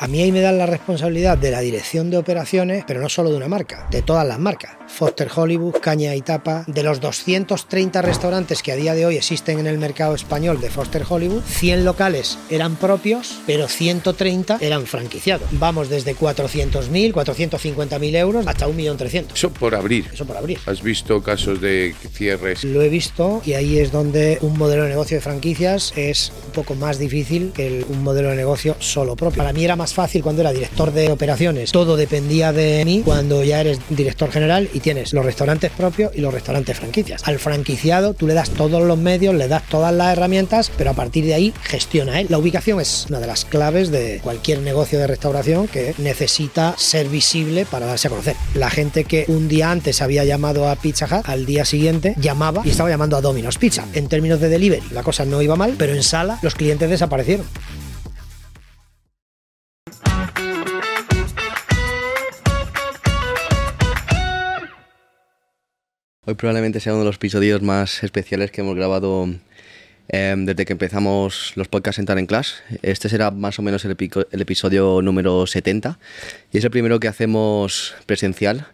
A mí ahí me dan la responsabilidad de la dirección de operaciones, pero no solo de una marca, de todas las marcas. Foster Hollywood, Caña y Tapa, de los 230 restaurantes que a día de hoy existen en el mercado español de Foster Hollywood, 100 locales eran propios, pero 130 eran franquiciados. Vamos desde 400.000, 450.000 euros hasta 1.300.000. Eso por abrir. Eso por abrir. ¿Has visto casos de cierres? Lo he visto y ahí es donde un modelo de negocio de franquicias es un poco más difícil que el- un modelo de negocio solo propio. Para mí era más fácil cuando era director de operaciones, todo dependía de mí. Cuando ya eres director general y tienes los restaurantes propios y los restaurantes franquicias. Al franquiciado tú le das todos los medios, le das todas las herramientas, pero a partir de ahí gestiona él. La ubicación es una de las claves de cualquier negocio de restauración que necesita ser visible para darse a conocer. La gente que un día antes había llamado a Pizza Hut, al día siguiente llamaba y estaba llamando a Domino's Pizza. En términos de delivery, la cosa no iba mal, pero en sala los clientes desaparecieron. Hoy probablemente sea uno de los episodios más especiales que hemos grabado eh, desde que empezamos los podcasts Entrar en Class. Este será más o menos el, epico- el episodio número 70 y es el primero que hacemos presencial,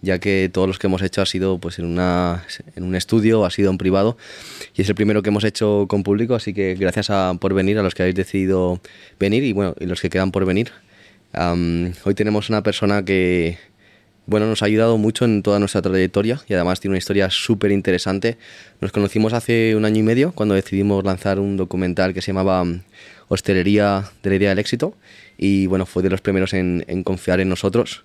ya que todos los que hemos hecho ha sido pues, en, una, en un estudio, ha sido en privado y es el primero que hemos hecho con público, así que gracias a- por venir, a los que habéis decidido venir y, bueno, y los que quedan por venir. Am, hoy tenemos una persona que bueno, nos ha ayudado mucho en toda nuestra trayectoria y además tiene una historia súper interesante. Nos conocimos hace un año y medio cuando decidimos lanzar un documental que se llamaba mm, Hostelería de la Idea del Éxito y bueno, fue de los primeros en, confiar en nosotros.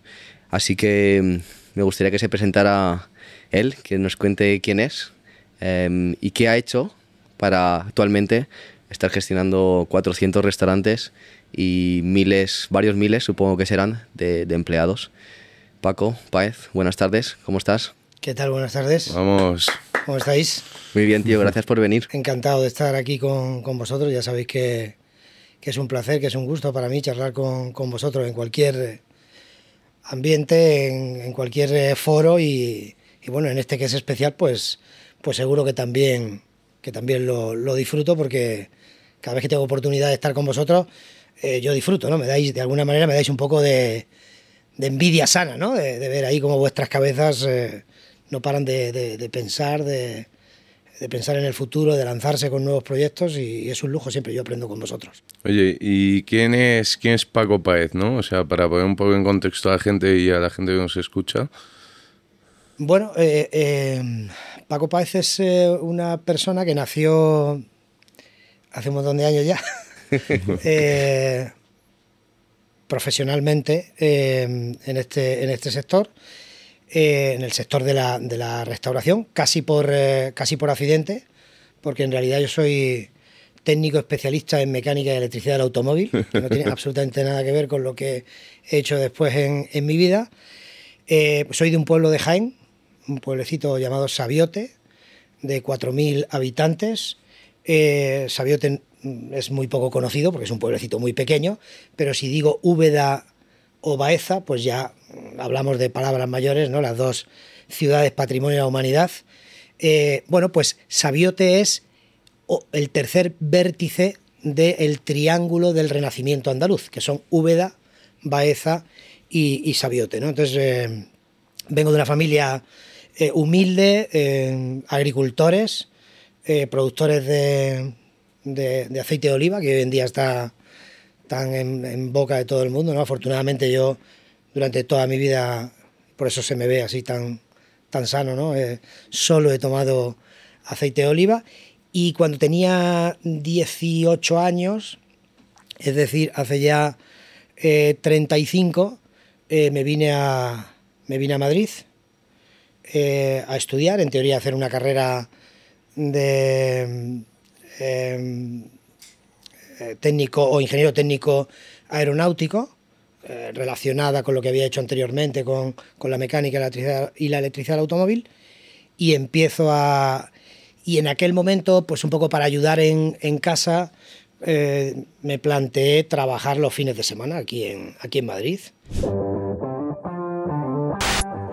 Así que mm, me gustaría que se presentara él, que nos cuente quién es em, y qué ha hecho para actualmente estar gestionando 400 restaurantes y miles, varios miles, supongo que serán, de empleados. Paco, Paez, buenas tardes, ¿cómo estás? ¿Qué tal? Buenas tardes. Vamos. ¿Cómo estáis? Muy bien, tío, gracias por venir. Encantado de estar aquí con, con vosotros. Ya sabéis que, que es un placer, que es un gusto para mí charlar con, con vosotros en cualquier ambiente, en, en cualquier eh, foro y, y bueno, en este que es especial, pues, pues seguro que también, que también lo, lo disfruto porque cada vez que tengo oportunidad de estar con vosotros, eh, yo disfruto, ¿no? Me dais, de alguna manera me dais un poco de, de envidia sana, ¿no? De, de ver ahí cómo vuestras cabezas eh, no paran de, de- de pensar, de, de pensar en el futuro, de lanzarse con nuevos proyectos y, es un lujo siempre, yo aprendo con vosotros. Oye, ¿y quién es, quién es Paco Paez, no? O sea, para poner un poco en contexto a la gente y a la gente que nos escucha. Bueno, eh, eh, Paco Páez es una persona que nació hace un montón de años ya, eh, profesionalmente eh, en, este, en este sector, eh, en el sector de la, de la restauración, casi por, eh, casi por accidente, porque en realidad yo soy técnico especialista en mecánica y electricidad del automóvil, que no tiene absolutamente nada que ver con lo que he hecho después en, en mi vida. Eh, soy de un pueblo de Jaén, un pueblecito llamado Sabiote, de 4.000 habitantes. Eh, Sabiote es muy poco conocido porque es un pueblecito muy pequeño, pero si digo Úbeda o Baeza, pues ya hablamos de palabras mayores, ¿no? Las dos ciudades patrimonio de la humanidad. Eh, bueno, pues Sabiote es el tercer vértice del triángulo del renacimiento andaluz, que son Úbeda, Baeza y, Sabiote. ¿no? Entonces, eh, vengo de una familia eh, humilde, agricultores, productores de, de- aceite de oliva, que hoy en día está tan en, boca de todo el mundo. ¿no? Afortunadamente yo durante toda mi vida, por eso se me ve así tan, tan sano, ¿no? Eh, solo he tomado aceite de oliva y cuando tenía 18 años, es decir, hace ya eh, 35, eh, me, vine a, me vine a Madrid eh, a estudiar, en teoría hacer una carrera de eh, eh, técnico o ingeniero técnico aeronáutico, eh, relacionada con lo que había hecho anteriormente con, con la mecánica electricidad, y la electricidad del automóvil, y empiezo a... Y en aquel momento, pues un poco para ayudar en, en casa, eh, me planteé trabajar los fines de semana aquí en, aquí en Madrid.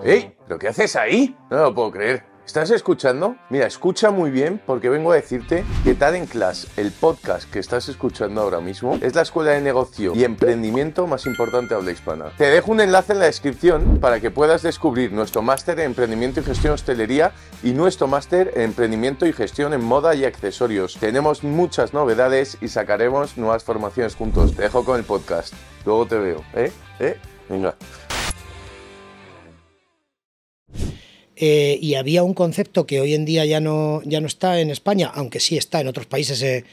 ¡Ey! ¿Pero qué haces ahí? No lo puedo creer. ¿Estás escuchando? Mira, escucha muy bien porque vengo a decirte que Talent Class, el podcast que estás escuchando ahora mismo, es la escuela de negocio y emprendimiento más importante de habla hispana. Te dejo un enlace en la descripción para que puedas descubrir nuestro máster en emprendimiento y gestión hostelería y nuestro máster en emprendimiento y gestión en moda y accesorios. Tenemos muchas novedades y sacaremos nuevas formaciones juntos. Te dejo con el podcast. Luego te veo, ¿eh? ¿Eh? Venga. Eh, y había un concepto que hoy en día ya no, ya no está en España, aunque sí está en otros países eh,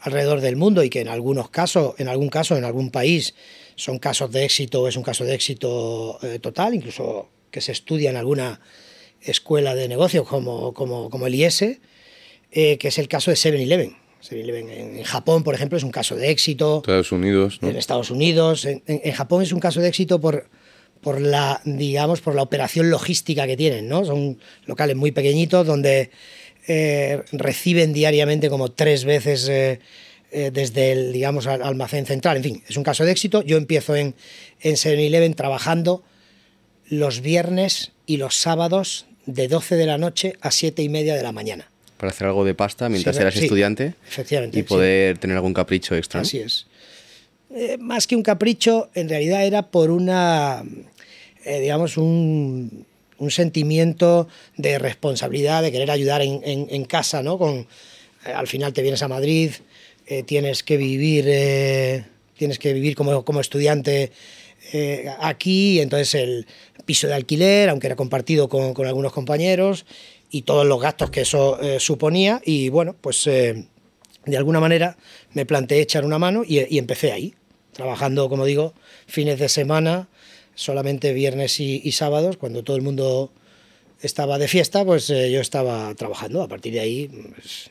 alrededor del mundo y que en algunos casos, en algún caso, en algún país, son casos de éxito, es un caso de éxito eh, total, incluso que se estudia en alguna escuela de negocios como, como, como el IS, que es el caso de 7-Eleven. En, Japón, por ejemplo, es un caso de éxito. Estados Unidos. En Estados Unidos. en Japón es un caso de éxito por, por la, digamos, por la operación logística que tienen, ¿no? Son locales muy pequeñitos donde eh, reciben diariamente como tres veces eh, eh, desde el, digamos, almacén central. En fin, es un caso de éxito. Yo empiezo en, en 7-Eleven trabajando los viernes y los sábados de 12 de la noche a 7 y media de la mañana. Para hacer algo de pasta mientras eras estudiante. Efectivamente. Y poder tener algún capricho extra. Así es. Eh, más que un capricho, en realidad era por una, eh, digamos, un, sentimiento de responsabilidad, de querer ayudar en, casa, ¿no? Con, eh, al final te vienes a Madrid, tienes que vivir, tienes que vivir como, como estudiante aquí, entonces el piso de alquiler, aunque era compartido con, con algunos compañeros, y todos los gastos que eso suponía, y bueno, pues de alguna manera me planteé echar una mano y, empecé ahí, trabajando, como digo, fines de semana, solamente viernes y, sábados, cuando todo el mundo estaba de fiesta, pues eh, yo estaba trabajando. A partir de ahí, pues,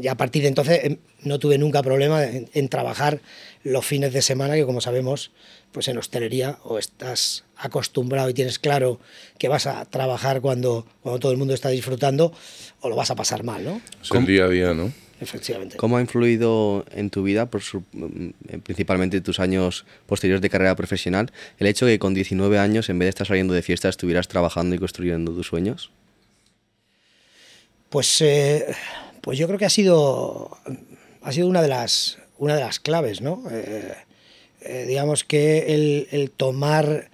ya a partir de entonces em, no tuve nunca problema en, trabajar los fines de semana, que como sabemos, pues en hostelería o estás acostumbrado y tienes claro que vas a trabajar cuando, cuando todo el mundo está disfrutando o lo vas a pasar mal, ¿no? Es el día a día, ¿no? Efectivamente. ¿Cómo ha influido en tu vida, por mm, principalmente tus años posteriores de carrera profesional, el hecho de que con 19 años, en vez de estar saliendo de fiesta, estuvieras trabajando y construyendo tus sueños? Pues, eh, pues yo creo que ha sido, ha sido una, de las, una de las claves, ¿no? Eh, eh, digamos que el, tomar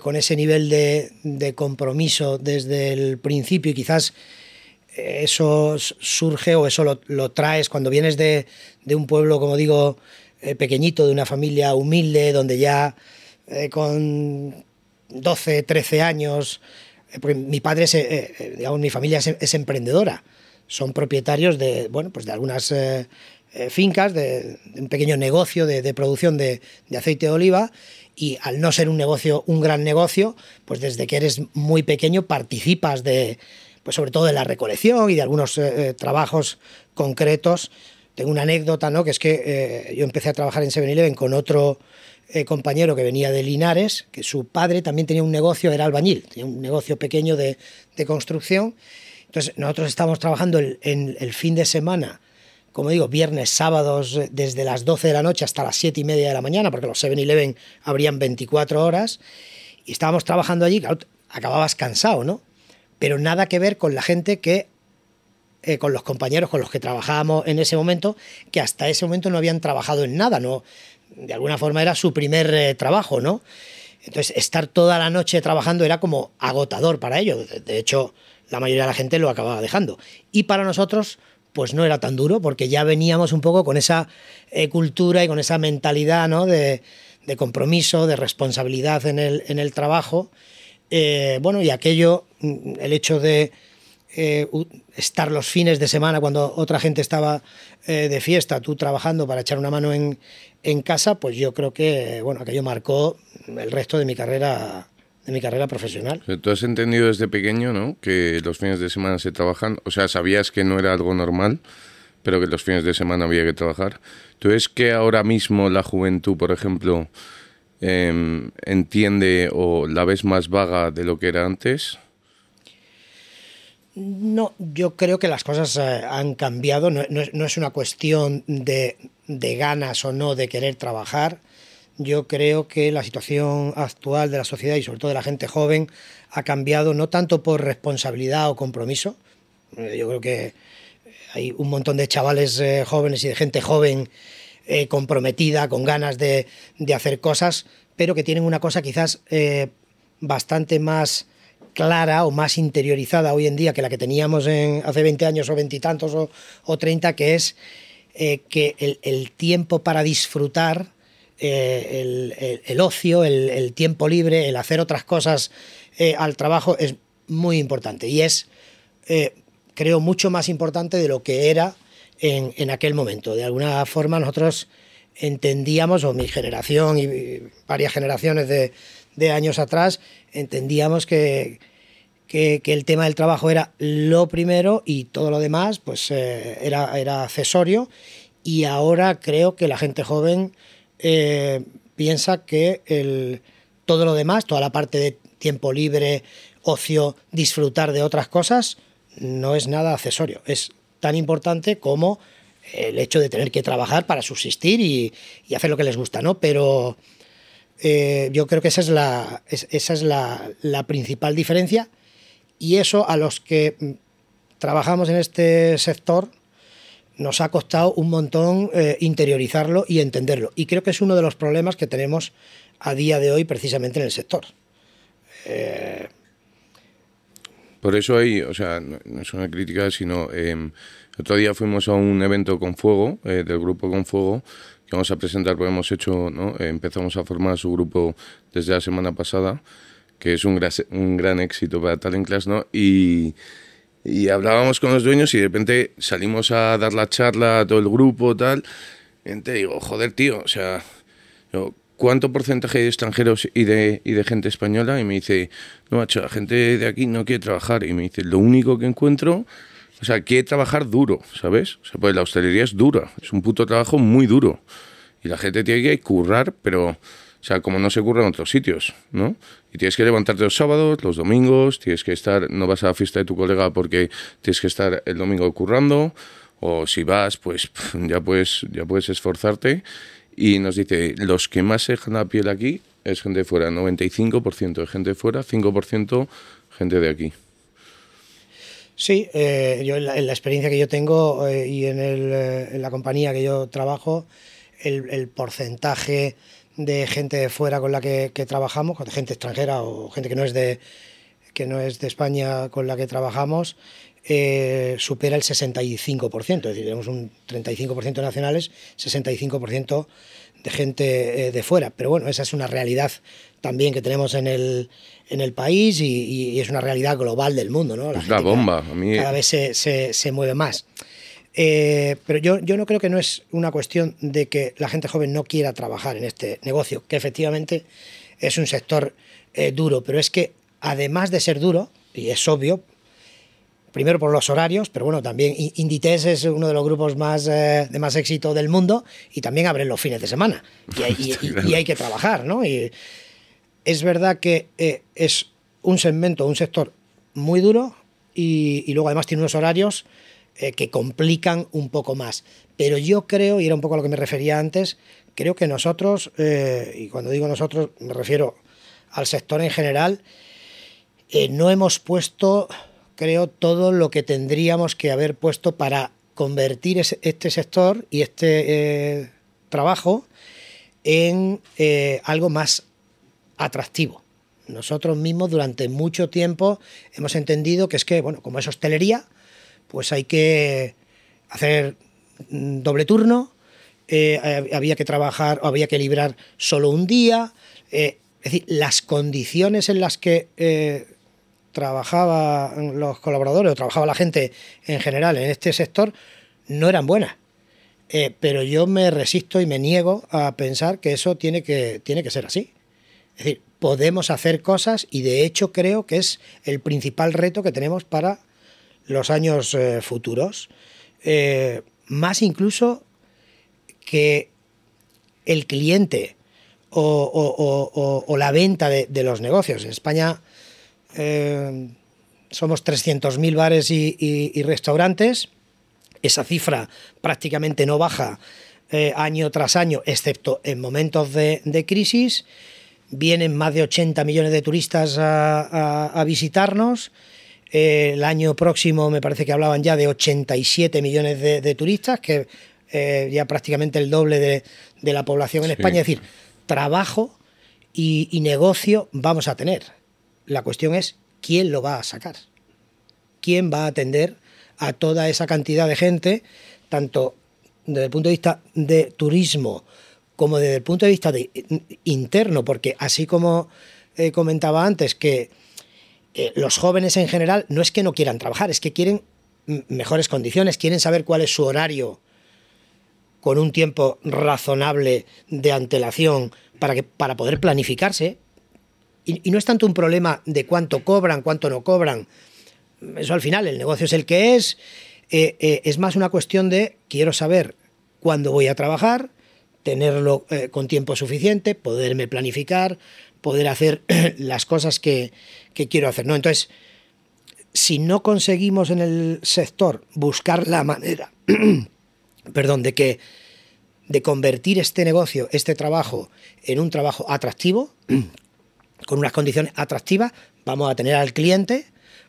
con ese nivel de, de compromiso desde el principio y quizás eso surge o eso lo, traes cuando vienes de, un pueblo, como digo, eh, pequeñito, de una familia humilde, donde ya eh, con 12, 13 años, eh, porque mi padre, es, digamos, mi familia es, emprendedora, son propietarios de, bueno, pues de algunas fincas, de, un pequeño negocio de, producción de, de aceite de oliva y al no ser un negocio, un gran negocio, pues desde que eres muy pequeño participas de, pues sobre todo de la recolección y de algunos eh, eh, trabajos concretos. Tengo una anécdota, ¿no? que es que eh, yo empecé a trabajar en 7-Eleven con otro compañero que venía de Linares, que su padre también tenía un negocio, era albañil, tenía un negocio pequeño de, construcción. Entonces nosotros estábamos trabajando en el fin de semana, como digo, viernes, sábados, desde las 12 de la noche hasta las 7 y media de la mañana, porque los 7-Eleven abrían 24 horas, y estábamos trabajando allí, acababas cansado, ¿no? Pero nada que ver con la gente que, eh, con los compañeros con los que trabajábamos en ese momento, que hasta ese momento no habían trabajado en nada, ¿no? De alguna forma era su primer eh, trabajo, ¿no? Entonces, estar toda la noche trabajando era como agotador para ellos. De hecho, la mayoría de la gente lo acababa dejando. Y para nosotros, pues no era tan duro, porque ya veníamos un poco con esa eh, cultura y con esa mentalidad ¿no? de, de, compromiso, de responsabilidad en el, en el trabajo. Eh, bueno, y aquello, mm, el hecho de eh, estar los fines de semana cuando otra gente estaba eh, de fiesta, tú trabajando para echar una mano en, casa, pues yo creo que, bueno, aquello marcó el resto de mi carrera de mi carrera profesional. Tú has entendido desde pequeño, ¿no? Que los fines de semana se trabajan, o sea, sabías que no era algo normal, pero que los fines de semana había que trabajar. ¿Tú es que ahora mismo la juventud, por ejemplo, Em, entiende o la ves más vaga de lo que era antes? No, yo creo que las cosas eh, han cambiado. No, es una cuestión de, ganas o no de querer trabajar. yo creo que la situación actual de la sociedad y sobre todo de la gente joven ha cambiado no tanto por responsabilidad o compromiso. Eh, yo creo que hay un montón de chavales eh, jóvenes y de gente joven eh, comprometida, con ganas de, hacer cosas, pero que tienen una cosa quizás bastante más clara o más interiorizada hoy en día que la que teníamos en, hace 20 años o veintitantos o, o 30, que es que el, tiempo para disfrutar, el, ocio, el, tiempo libre, el hacer otras cosas eh, al trabajo es muy importante. Y es, eh, creo, mucho más importante de lo que era en, aquel momento. De alguna forma nosotros entendíamos, o mi generación y varias generaciones de, años atrás, entendíamos que, que, el tema del trabajo era lo primero y todo lo demás pues eh, era, era accesorio y ahora creo que la gente joven piensa que el, todo lo demás, toda la parte de tiempo libre, ocio, disfrutar de otras cosas, no es nada accesorio. Es tan importante como el hecho de tener que trabajar para subsistir y, hacer lo que les gusta, ¿no? Pero eh, yo creo que esa es, la, esa es la, principal diferencia y eso a los que trabajamos en este sector nos ha costado un montón eh, interiorizarlo y entenderlo. Y creo que es uno de los problemas que tenemos a día de hoy precisamente en el sector. Eh, Por eso ahí, o sea, no es una crítica, sino eh, otro día fuimos a un evento con Fuego, eh, del grupo Con Fuego, que vamos a presentar, porque hemos hecho, ¿no? empezamos a formar su grupo desde la semana pasada, que es un, gran, un gran éxito para Talent Class, ¿no? Y, y hablábamos con los dueños y de repente salimos a dar la charla a todo el grupo, tal. Y te digo, joder, tío, o sea, yo, ¿cuánto porcentaje de extranjeros y de, gente española? Y me dice, no, macho, la gente de aquí no quiere trabajar. Y me dice, lo único que encuentro, o sea, quiere trabajar duro, ¿sabes? O sea, pues la hostelería es dura, es un puto trabajo muy duro. Y la gente tiene que currar, pero, o sea, como no se curra en otros sitios, ¿no? Y tienes que levantarte los sábados, los domingos, tienes que estar, no vas a la fiesta de tu colega porque tienes que estar el domingo currando, o si vas, pues ya puedes, ya puedes esforzarte y nos dice, los que más se dejan la piel aquí es gente de fuera, 95% de gente de fuera, 5% gente de aquí. Sí, eh, yo en la, experiencia que yo tengo eh, y en, el, eh, en, la compañía que yo trabajo, el, el, porcentaje de gente de fuera con la que, que, trabajamos, gente extranjera o gente que no es de que no es de España con la que trabajamos, supera el 65%, es decir, tenemos un 35% nacionales, 65% de gente eh, de fuera. Pero bueno, esa es una realidad también que tenemos en el, en el país y, es una realidad global del mundo. ¿no? La, es la bomba. Cada, a mí... cada vez se, se, mueve más. Eh, pero yo, yo no creo que no es una cuestión de que la gente joven no quiera trabajar en este negocio, que efectivamente es un sector eh, duro, pero es que además de ser duro, y es obvio, primero por los horarios, pero bueno, también Inditex es uno de los grupos más, eh, de más éxito del mundo y también abren los fines de semana y hay, que trabajar, ¿no? Y es verdad que eh, es un segmento, un sector muy duro y, luego además tiene unos horarios eh, que complican un poco más. Pero yo creo, y era un poco a lo que me refería antes, creo que nosotros, y cuando digo nosotros me refiero al sector en general, no hemos puesto creo, todo lo que tendríamos que haber puesto para convertir este sector y este eh, trabajo en eh, algo más atractivo. Nosotros mismos durante mucho tiempo hemos entendido que es que, bueno, como es hostelería, pues hay que hacer mm, doble turno, eh, había que trabajar o había que librar solo un día. es decir, las condiciones en las que trabajaban los colaboradores o trabajaba la gente en general en este sector no eran buenas. Eh, pero yo me resisto y me niego a pensar que eso tiene que, tiene que ser así. Es decir, podemos hacer cosas y de hecho creo que es el principal reto que tenemos para los años eh, futuros. Eh, más incluso que el cliente o, la venta de, los negocios. En España eh, somos 300.000 bares y, restaurantes. Esa cifra prácticamente no baja eh, año tras año, excepto en momentos de, crisis. Vienen más de 80 millones de turistas a, visitarnos. Eh, el año próximo me parece que hablaban ya de 87 millones de, turistas, que eh, ya prácticamente el doble de, la población en España. Es decir, trabajo y negocio vamos a tener. La cuestión es quién lo va a sacar, quién va a atender a toda esa cantidad de gente, tanto desde el punto de vista de turismo como desde el punto de vista de, interno, porque así como eh, comentaba antes que eh, los jóvenes en general no es que no quieran trabajar, es que quieren mejores condiciones, quieren saber cuál es su horario con un tiempo razonable de antelación para, que, para poder planificarse. Y, no es tanto un problema de cuánto cobran, cuánto no cobran. Eso al final, el negocio es el que es eh, eh, es más una cuestión de quiero saber cuándo voy a trabajar, tenerlo eh, con tiempo suficiente, poderme planificar, poder hacer las cosas que, quiero hacer. ¿no? Entonces, si no conseguimos en el sector buscar la manera, perdón, de que de convertir este negocio, este trabajo, en un trabajo atractivo, con unas condiciones atractivas, vamos a tener al cliente,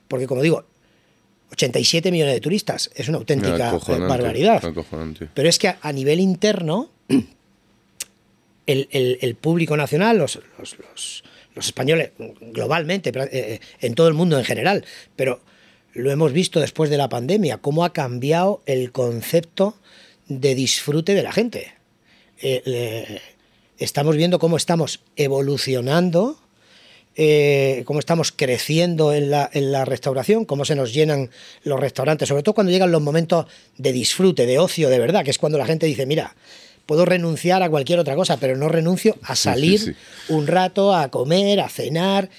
porque como digo, 87 millones de turistas. Es una auténtica barbaridad. Pero es que a, nivel interno, el, público nacional, los, españoles globalmente, eh, eh, en todo el mundo en general, pero lo hemos visto después de la pandemia, cómo ha cambiado el concepto de disfrute de la gente. Eh, estamos viendo cómo estamos evolucionando eh, cómo estamos creciendo en la, en la restauración, cómo se nos llenan los restaurantes, sobre todo cuando llegan los momentos de disfrute, de ocio de verdad, que es cuando la gente dice, mira, puedo renunciar a cualquier otra cosa, pero no renuncio a salir un rato, a comer, a cenar.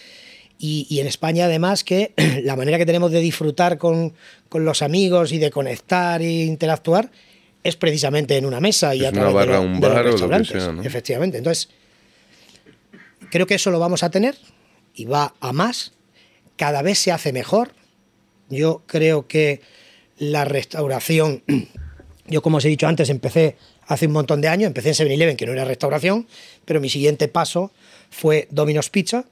Y, en España, además, que la manera que tenemos de disfrutar con, los amigos y de conectar e interactuar es precisamente en una mesa y a través de, un bar los restaurantes. Efectivamente. Entonces, creo que eso lo vamos a tener y va a más, cada vez se hace mejor. Yo creo que la restauración, yo como os he dicho antes, empecé hace un montón de años, empecé en 7-Eleven, que no era restauración, pero mi siguiente paso fue Domino's Pizza.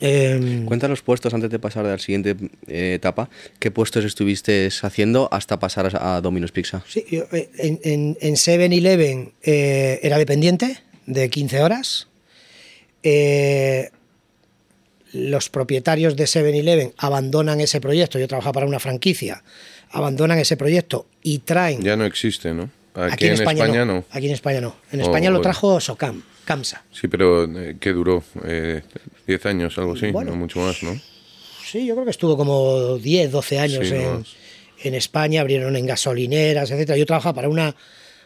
Eh, Cuenta los puestos antes de pasar a la siguiente eh, etapa. ¿Qué puestos estuviste haciendo hasta pasar a Domino's Pizza? Sí, yo, eh, en 7-Eleven eh, era dependiente de 15 horas. Eh, los propietarios de 7-Eleven abandonan ese proyecto, yo trabajaba para una franquicia, abandonan ese proyecto y traen... Ya no existe, ¿no? Aquí, en, España, no. Aquí en España no. En España lo trajo Socam, Camsa. Sí, pero eh, ¿qué duró? Eh, ¿10 años, algo así? no mucho más, ¿no? Sí, yo creo que estuvo como 10, 12 años en, en, España, abrieron en gasolineras, etcétera. Yo trabajaba para una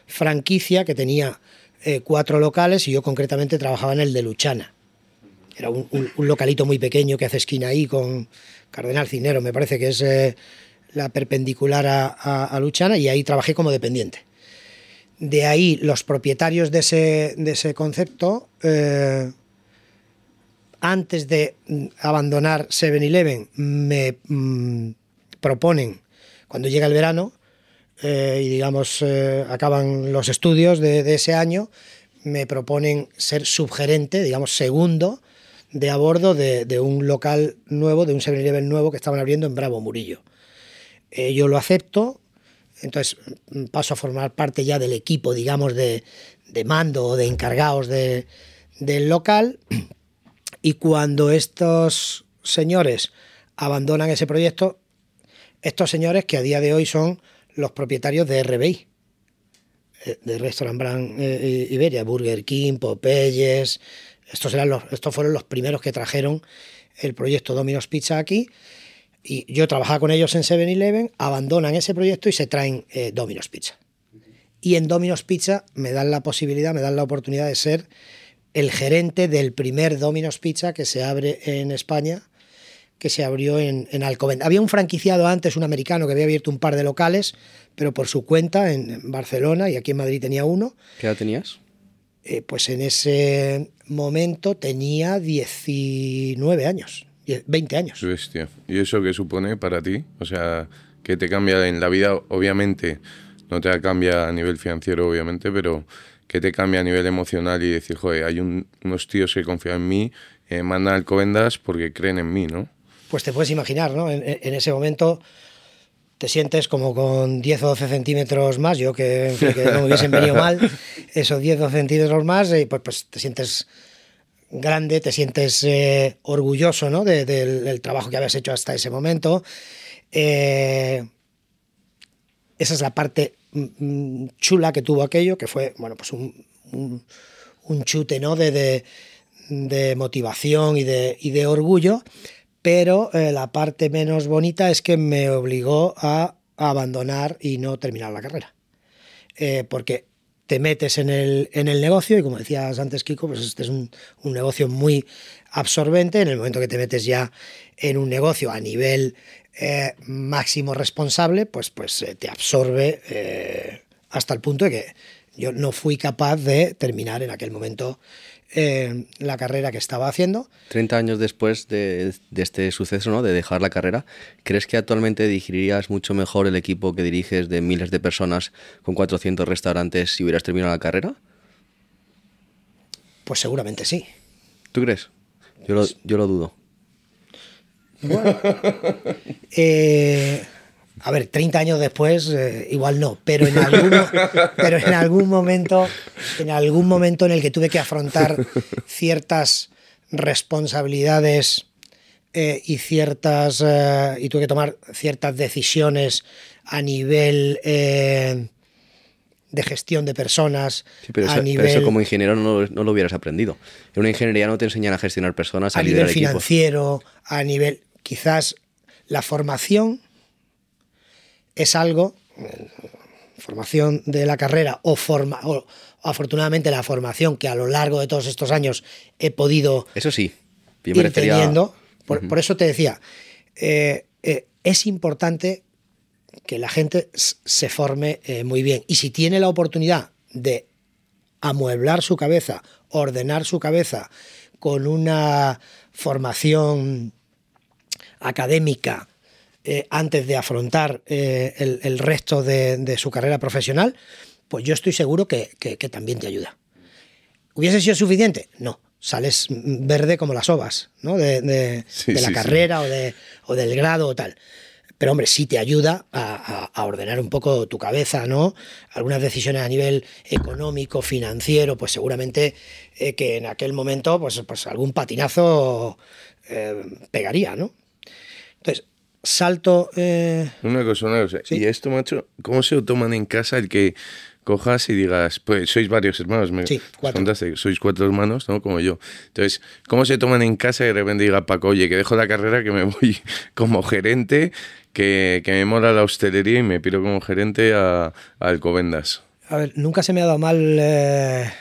franquicia que tenía eh, cuatro locales y yo concretamente trabajaba en el de Luchana. Era un, localito muy pequeño que hace esquina ahí con Cardenal Cinero, me parece que es eh, la perpendicular a, Luchana, y ahí trabajé como dependiente. De ahí los propietarios de ese, de ese concepto, eh, antes de abandonar 7-Eleven, me mm, proponen, cuando llega el verano, eh, y digamos eh, acaban los estudios de, ese año, me proponen ser subgerente, digamos segundo, de a bordo de, un local nuevo, de un 7-Eleven nuevo que estaban abriendo en Bravo Murillo. Eh, yo lo acepto, entonces mm, paso a formar parte ya del equipo, digamos, de, mando o de encargados del local. Y cuando estos señores abandonan ese proyecto, estos señores que a día de hoy son los propietarios de RBI, eh, de Restaurant Brand eh, Iberia, Burger King, Popeyes. Estos, eran los, estos fueron los primeros que trajeron el proyecto Domino's Pizza aquí. Y yo trabajaba con ellos en 7-Eleven, abandonan ese proyecto y se traen eh, Domino's Pizza. Y en Domino's Pizza me dan la posibilidad, me dan la oportunidad de ser el gerente del primer Domino's Pizza que se abre en España que se abrió en, en Había un franquiciado antes, un americano, que había abierto un par de locales, pero por su cuenta en Barcelona y aquí en Madrid tenía uno. ¿Qué edad tenías? Eh, pues en ese momento tenía 19 años, 20 años. ¿Y eso qué supone para ti? O sea, ¿qué te cambia en la vida? Obviamente, no te cambia a nivel financiero, obviamente, pero que te cambia a nivel emocional y decir, joder, hay unos tíos que confían en mí, eh, mandan Alcobendas porque creen en mí, ¿no? Pues te puedes imaginar, ¿no? En, ese momento te sientes como con 10 o 12 centímetros más, yo que, no me hubiesen venido mal, esos 10 o 12 centímetros más, y pues, pues te sientes grande, te sientes eh, orgulloso ¿no? del trabajo que habías hecho hasta ese momento. Eh, esa es la parte mm, mm, chula que tuvo aquello, que fue bueno, pues un, un, chute ¿no? de, de, motivación y de, y de orgullo, pero eh, la parte menos bonita es que me obligó a, abandonar y no terminar la carrera. porque te metes en el, en el negocio y como decías antes, Kiko, pues este es un, negocio muy absorbente. En el momento que te metes ya en un negocio a nivel eh, máximo responsable, pues, pues eh, te absorbe eh, hasta el punto de que yo no fui capaz de terminar en aquel momento la carrera que estaba haciendo. 30 años después de, este suceso, ¿no? de dejar la carrera, ¿crees que actualmente dirigirías mucho mejor el equipo que diriges de miles de personas con 400 restaurantes si hubieras terminado la carrera? Pues seguramente sí. ¿Tú crees? Yo lo, yo lo dudo. Bueno, eh, a ver, 30 años después, eh, igual no, pero en, algún, pero en algún momento, en algún momento en el que tuve que afrontar ciertas responsabilidades eh, y ciertas eh, y tuve que tomar ciertas decisiones a nivel de gestión de personas. pero, a nivel, eso como ingeniero no, no, lo hubieras aprendido. En una ingeniería no te enseñan a gestionar personas, a, a nivel financiero, a nivel quizás la formación es algo, formación de la carrera o, forma, o afortunadamente la formación que a lo largo de todos estos años he podido eso sí, ir teniendo. Por, eso te decía, eh, eh, es importante que la gente se forme eh, muy bien. Y si tiene la oportunidad de amueblar su cabeza, ordenar su cabeza con una formación académica eh, antes de afrontar eh, el, resto de, su carrera profesional, pues yo estoy seguro que, también te ayuda. ¿Hubiese sido suficiente? No. Sales verde como las ovas, ¿no? De, la carrera O, de, o del grado o tal pero hombre, sí te ayuda a, ordenar un poco tu cabeza, ¿no? Algunas decisiones a nivel económico, financiero, pues seguramente eh, que en aquel momento, pues, pues algún patinazo pegaría, ¿no? Entonces, salto. Eh, una cosa, una cosa. ¿Y esto, macho, cómo se lo toman en casa el que cojas y digas, pues sois varios hermanos, me sí, cuatro. sois cuatro hermanos, ¿no? Como yo. Entonces, ¿cómo se toman en casa y de repente diga Paco, oye, que dejo la carrera, que me voy como gerente, que, que me mola la hostelería y me pido como gerente a, a Alcobendas? A ver, nunca se me ha dado mal. Eh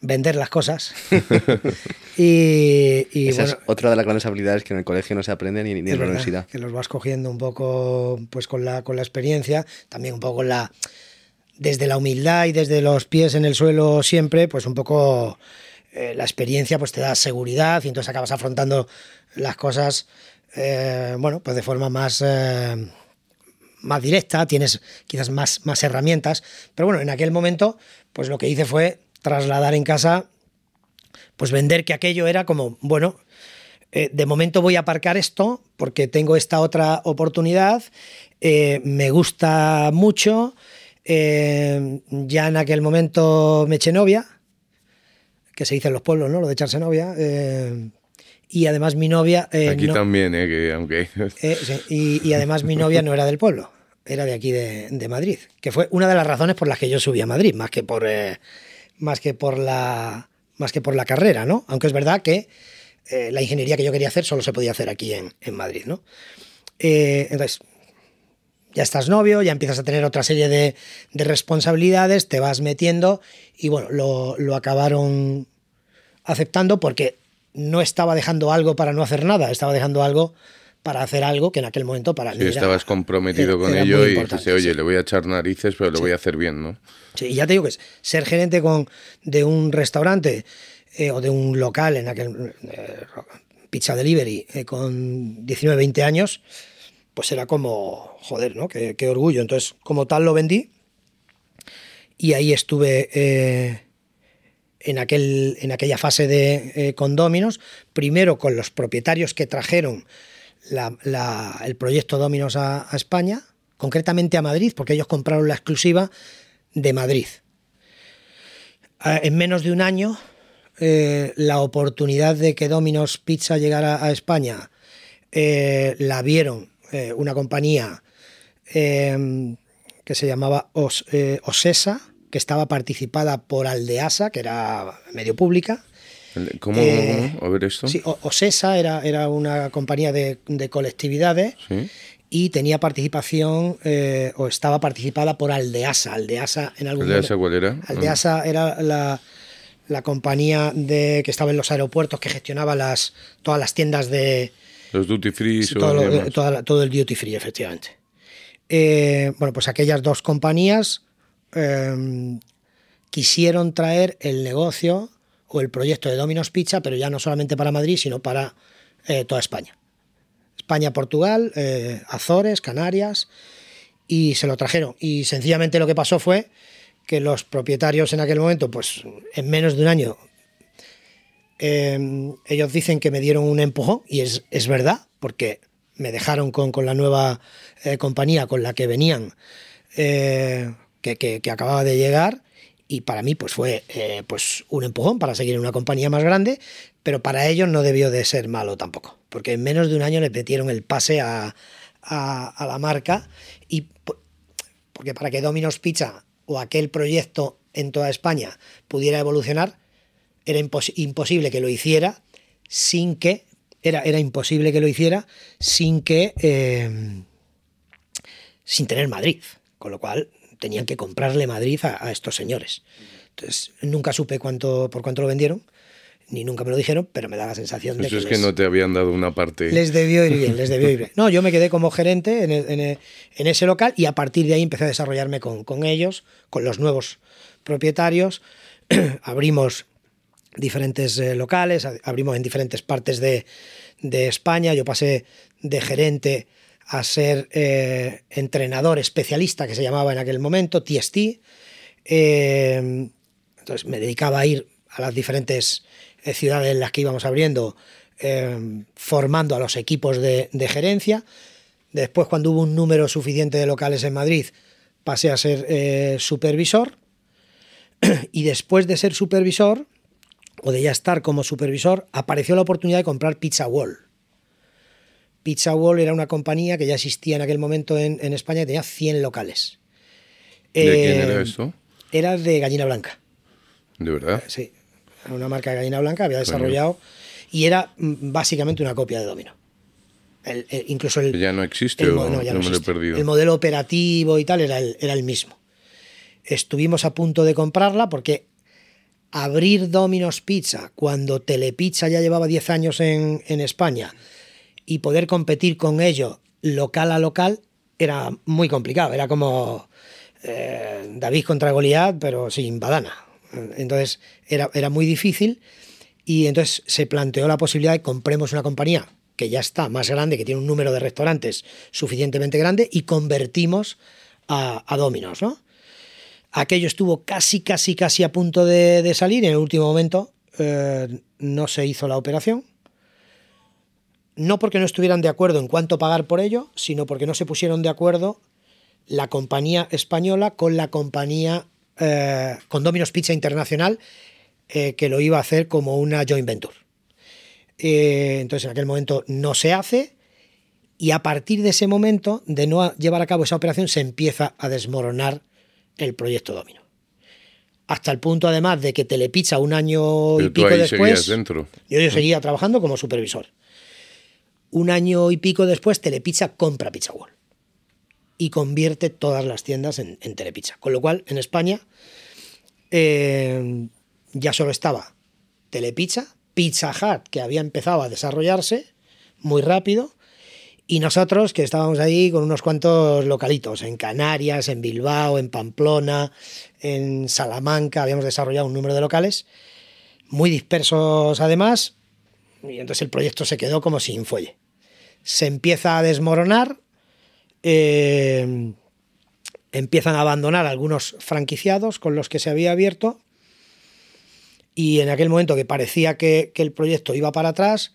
vender las cosas. y, Esa es otra de las grandes habilidades que en el colegio no se aprende ni, en la universidad. Que los vas cogiendo un poco pues con la, con la experiencia, también un poco la desde la humildad y desde los pies en el suelo siempre, pues un poco eh, la experiencia pues te da seguridad y entonces acabas afrontando las cosas eh, bueno, pues de forma más eh, más directa, tienes quizás más, más herramientas, pero bueno, en aquel momento pues lo que hice fue trasladar en casa, pues vender que aquello era como, bueno, eh, de momento voy a aparcar esto porque tengo esta otra oportunidad, eh, me gusta mucho, eh, ya en aquel momento me eché novia, que se dice en los pueblos, ¿no? Lo de echarse novia. y además mi novia... Aquí también, ¿eh? Que aunque... y, además mi novia no era del pueblo, era de aquí de, de, Madrid, que fue una de las razones por las que yo subí a Madrid, más que por más que por la, más que por la carrera, ¿no? Aunque es verdad que eh, la ingeniería que yo quería hacer solo se podía hacer aquí en, Madrid, ¿no? Eh, entonces, ya estás novio, ya empiezas a tener otra serie de, responsabilidades, te vas metiendo y bueno, lo, acabaron aceptando porque no estaba dejando algo para no hacer nada, estaba dejando algo para hacer algo que en aquel momento para mí. estabas comprometido con ello y dijiste, oye, le voy a echar narices, pero lo voy a hacer bien, ¿no? Sí, y ya te digo que es ser gerente con, de un restaurante eh, o de un local en aquel eh, pizza delivery eh, con 19, 20 años, pues era como, joder, ¿no? Qué, orgullo. Entonces, como tal lo vendí y ahí estuve eh, en, aquel, en aquella fase de eh, condóminos, primero con los propietarios que trajeron el proyecto Dominos a, España, concretamente a Madrid, porque ellos compraron la exclusiva de Madrid. En menos de un año, eh, la oportunidad de que Dominos Pizza llegara a España la vieron una compañía que se llamaba Osesa, que estaba participada por Aldeasa, que era medio pública. ¿Cómo? Eh, a ver esto. Sí, Osesa era, era una compañía de, colectividades y tenía participación eh, o estaba participada por Aldeasa. Aldeasa en algún ¿Aldeasa cuál era? Aldeasa era la, compañía de, que estaba en los aeropuertos que gestionaba las, todas las tiendas de... Los duty free. todo, todo, el duty free, efectivamente. Eh, bueno, pues aquellas dos compañías quisieron traer el negocio o el proyecto de Domino's Pizza, pero ya no solamente para Madrid, sino para eh, toda España. España, Portugal, eh, Azores, Canarias, y se lo trajeron. Y sencillamente lo que pasó fue que los propietarios en aquel momento, pues en menos de un año, em, ellos dicen que me dieron un empujón, y es, verdad, porque me dejaron con, la nueva eh, compañía con la que venían que, acababa de llegar y para mí pues fue eh, pues un empujón para seguir en una compañía más grande, pero para ellos no debió de ser malo tampoco, porque en menos de un año le metieron el pase a, la marca y porque para que Domino's Pizza o aquel proyecto en toda España pudiera evolucionar, era imposible que lo hiciera sin que, era, era imposible que lo hiciera sin que, eh, sin tener Madrid. Con lo cual tenían que comprarle Madrid a, estos señores. Entonces, nunca supe cuánto, por cuánto lo vendieron, ni nunca me lo dijeron, pero me da la sensación de que. es que no te habían dado una parte. Les debió ir bien, les debió ir bien. No, yo me quedé como gerente en, ese local y a partir de ahí empecé a desarrollarme con, con ellos, con los nuevos propietarios. abrimos diferentes eh, locales, abrimos en diferentes partes de, de España. Yo pasé de gerente a ser eh, entrenador especialista, que se llamaba en aquel momento, TST. Eh, entonces me dedicaba a ir a las diferentes eh, ciudades en las que íbamos abriendo, formando a los equipos de, gerencia. Después, cuando hubo un número suficiente de locales en Madrid, pasé a ser supervisor. Y después de ser supervisor, o de ya estar como supervisor, apareció la oportunidad de comprar Pizza Wall Pizza Wall era una compañía que ya existía en aquel momento en, España y tenía 100 locales. ¿De quién era eh, esto? Era de Gallina Blanca. ¿De verdad? Sí. Era una marca de Gallina Blanca, había desarrollado. Y era mm, básicamente una copia de Domino. incluso el. ¿Ya no existe o no, me lo he perdido? El modelo operativo y tal era el, era el mismo. Estuvimos a punto de comprarla porque abrir Domino's Pizza cuando Telepizza ya llevaba 10 años en, en España y poder competir con ellos local a local era muy complicado. Era como eh, David contra Goliat, pero sin badana. Entonces era, era muy difícil y entonces se planteó la posibilidad de compremos una compañía que ya está más grande, que tiene un número de restaurantes suficientemente grande y convertimos a, a Dominos. ¿no? Aquello estuvo casi, casi, casi a punto de, salir. En el último momento eh, no se hizo la operación no porque no estuvieran de acuerdo en cuánto pagar por ello, sino porque no se pusieron de acuerdo la compañía española con la compañía, eh, con Domino's Pizza Internacional, eh, que lo iba a hacer como una joint venture. Eh, entonces en aquel momento no se hace y a partir de ese momento de no llevar a cabo esa operación se empieza a desmoronar el proyecto Domino. Hasta el punto además de que Telepizza un año y pico después... Dentro. Yo, yo seguía trabajando como supervisor un año y pico después, Telepizza compra Pizza Wall y convierte todas las tiendas en, Telepizza. Con lo cual, en España eh, ya solo estaba Telepizza, Pizza Hut, que había empezado a desarrollarse muy rápido, y nosotros que estábamos ahí con unos cuantos localitos, en Canarias, en Bilbao, en Pamplona, en Salamanca, habíamos desarrollado un número de locales, muy dispersos además, y entonces el proyecto se quedó como sin fuelle. Se empieza a desmoronar. Eh, empiezan a abandonar algunos franquiciados con los que se había abierto y en aquel momento que parecía que, el proyecto iba para atrás,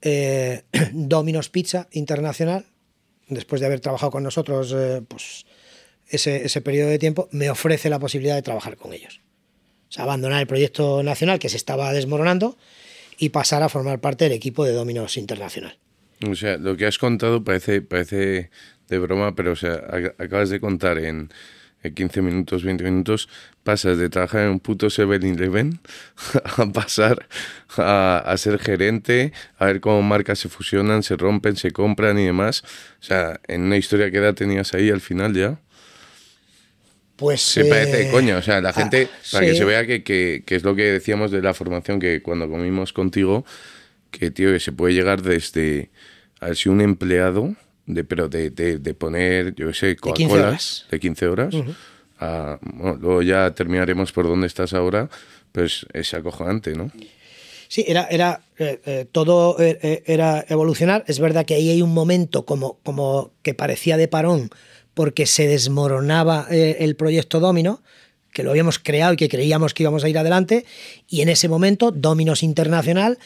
eh, Domino's Pizza Internacional, después de haber trabajado con nosotros eh, pues, ese, ese periodo de tiempo, me ofrece la posibilidad de trabajar con ellos. O sea, abandonar el proyecto nacional que se estaba desmoronando y pasar a formar parte del equipo de Domino's Internacional. O sea, lo que has contado parece, parece de broma, pero o sea, acabas de contar en 15 minutos, 20 minutos, pasas de trabajar en un puto 7-Eleven a pasar a, ser gerente, a ver cómo marcas se fusionan, se rompen, se compran y demás. O sea, en una historia que edad tenías ahí al final ya. Pues. Se parece de eh, coña. O sea, la gente, ah, para que se vea que, que, que, es lo que decíamos de la formación que cuando comimos contigo, que, tío, que se puede llegar desde. A ver si un empleado de, pero de, de, poner, yo sé, Coca-Colas de 15 horas. bueno, luego ya terminaremos por donde estás ahora, pues es acojonante, ¿no? Sí, era, era eh, eh, todo eh, era evolucionar. Es verdad que ahí hay un momento como, como que parecía de parón porque se desmoronaba el proyecto Domino, que lo habíamos creado y que creíamos que íbamos a ir adelante, y en ese momento Dominos Internacional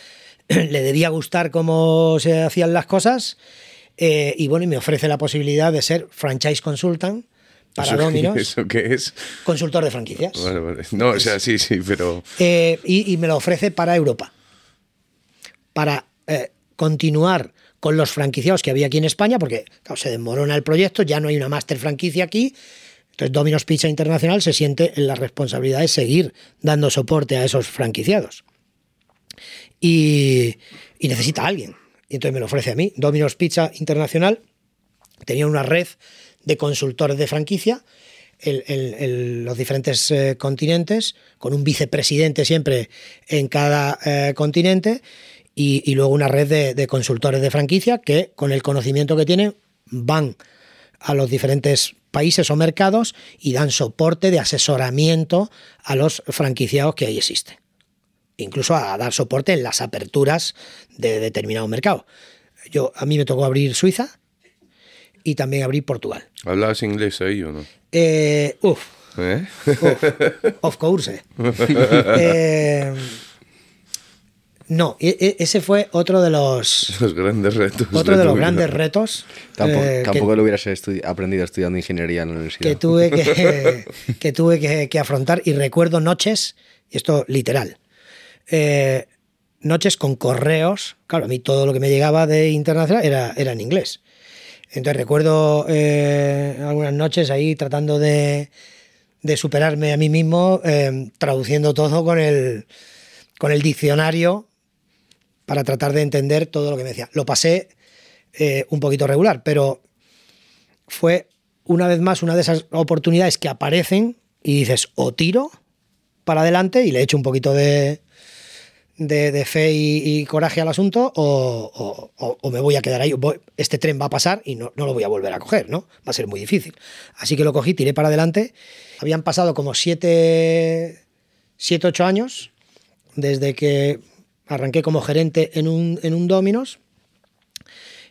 le debía gustar cómo se hacían las cosas eh, y bueno, y me ofrece la posibilidad de ser franchise consultant para Domino's. ¿Eso qué es? Consultor de franquicias. No, o sea, sí, sí, pero. Eh, y, me lo ofrece para Europa. Para eh, continuar con los franquiciados que había aquí en España, porque se desmorona el proyecto, ya no hay una master franquicia aquí. Entonces, Domino's Pizza Internacional se siente en la responsabilidad de seguir dando soporte a esos franquiciados. Y, necesita a alguien y entonces me lo ofrece a mí. Domino's Pizza Internacional tenía una red de consultores de franquicia en, los diferentes eh, continentes, con un vicepresidente siempre en cada eh, continente, y, luego una red de, consultores de franquicia que con el conocimiento que tienen van a los diferentes países o mercados y dan soporte de asesoramiento a los franquiciados que ahí existen incluso a dar soporte en las aperturas de determinado mercado. Yo, a mí me tocó abrir Suiza y también abrir Portugal. ¿Hablabas inglés ahí o no? Eh, uf, ¿Eh? Of course. eh, no, e, e, ese fue otro de los, los grandes retos. Otro de, los grandes retos. Tampoco, eh, tampoco lo hubieras aprendido estudiando ingeniería en la universidad. Que tuve que, que tuve que, que afrontar y recuerdo noches, y esto literal, eh, noches con correos. Claro, a mí todo lo que me llegaba de internacional era, era en inglés. Entonces recuerdo eh, algunas noches ahí tratando de, superarme a mí mismo, eh, traduciendo todo con el, con el diccionario para tratar de entender todo lo que me decía. Lo pasé un poquito regular, pero fue una vez más una de esas oportunidades que aparecen y dices, o tiro para adelante y le echo un poquito de, de, fe y, coraje al asunto o, me voy a quedar ahí. este tren va a pasar y no, lo voy a volver a coger, ¿no? Va a ser muy difícil. Así que lo cogí, tiré para adelante. Habían pasado como siete, siete ocho años desde que arranqué como gerente en un, en un Dominos.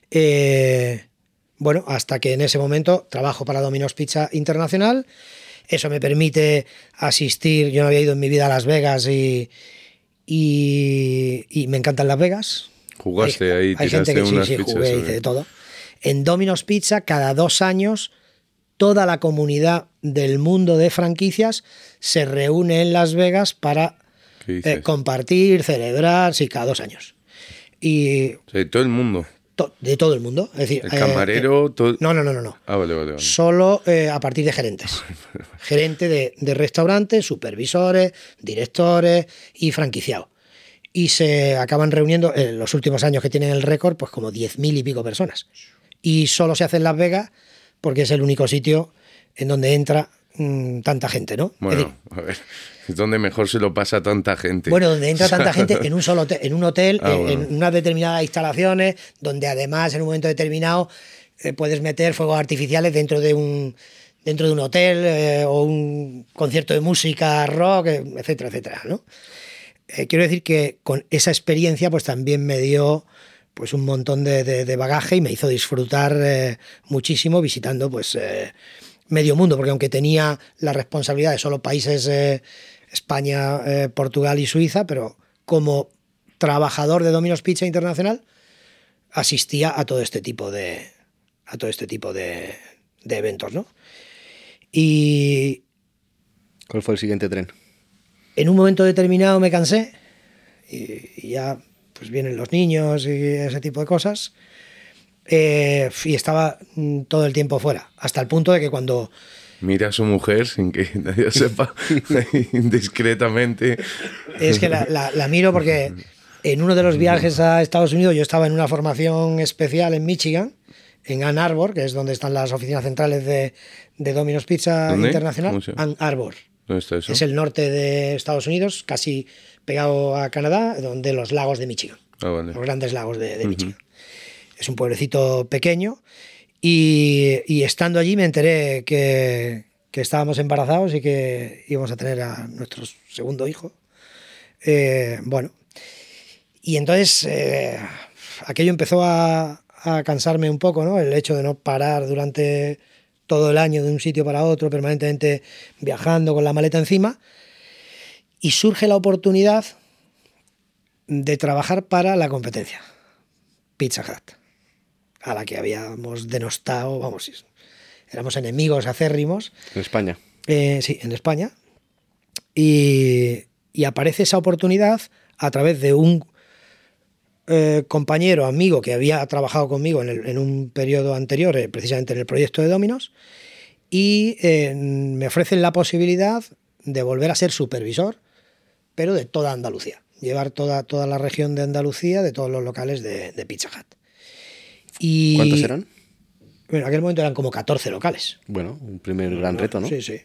Eh, bueno, hasta que en ese momento trabajo para Dominos Pizza Internacional. Eso me permite asistir, yo no había ido en mi vida a Las Vegas y, y, me encantan Las Vegas. Jugaste ahí, hay gente que sí, sí, jugué, hice de todo. En Domino's Pizza, cada dos años, toda la comunidad del mundo de franquicias se reúne en Las Vegas para eh, compartir, celebrar, sí, cada dos años. Y, todo el mundo de todo el mundo. Es decir, el camarero. Eh, no, no, no, no, no. Ah, vale, vale, Solo eh, a partir de gerentes. Gerente de, de, restaurantes, supervisores, directores y franquiciados. Y se acaban reuniendo en los últimos años que tienen el récord, pues como 10.000 y pico personas. Y solo se hace en Las Vegas porque es el único sitio en donde entra mm, tanta gente, ¿no? Bueno, a ver. Es donde mejor se lo pasa tanta gente. Bueno, donde entra tanta gente en un solo hotel, en un hotel, ah, en, unas determinadas instalaciones, donde además en un momento determinado eh, puedes meter fuegos artificiales dentro de un dentro de un hotel eh, o un concierto de música rock, eh, etcétera, etcétera, ¿no? quiero decir que con esa experiencia pues también me dio pues un montón de, de bagaje y me hizo disfrutar muchísimo visitando pues medio mundo, porque aunque tenía la responsabilidad de solo países eh, España, eh, Portugal y Suiza, pero como trabajador de Domino's Pizza Internacional asistía a todo este tipo de a todo este tipo de, de eventos, ¿no? Y ¿Cuál fue el siguiente tren? en un momento determinado me cansé y, y ya pues vienen los niños y ese tipo de cosas eh, y estaba mm, todo el tiempo fuera hasta el punto de que cuando Mira a su mujer sin que nadie sepa, discretamente. es que la, la- la miro porque en uno de los viajes a Estados Unidos yo estaba en una formación especial en Michigan en Ann Arbor que es donde están las oficinas centrales de, de Domino's Pizza ¿Dónde? Internacional. Ann Arbor ¿Dónde está eso? es el norte de Estados Unidos casi pegado a Canadá donde los lagos de Michigan Ah, vale. los grandes lagos de, de Michigan. Es un pueblecito pequeño y, estando allí me enteré que, que estábamos embarazados y que íbamos a tener a nuestro segundo hijo. Eh, bueno, y entonces eh, aquello empezó a, a cansarme un poco, ¿no? El hecho de no parar durante todo el año de un sitio para otro, permanentemente viajando con la maleta encima. Y surge la oportunidad de trabajar para la competencia, Pizza Hut, a la que habíamos denostado, vamos, éramos enemigos acérrimos, En España. eh, sí, en España, y, y aparece esa oportunidad a través de un eh, compañero, amigo que había trabajado conmigo en, el- en un periodo anterior, eh, precisamente en el proyecto de Dominos, y me ofrecen la posibilidad de volver a ser supervisor, pero de toda Andalucía, llevar toda, toda la región de Andalucía, de todos los locales de, de Pizza Hut. Y, ¿Cuántos eran? Bueno, en aquel momento eran como 14 locales. Bueno, un primer gran reto, ¿no? Sí, sí.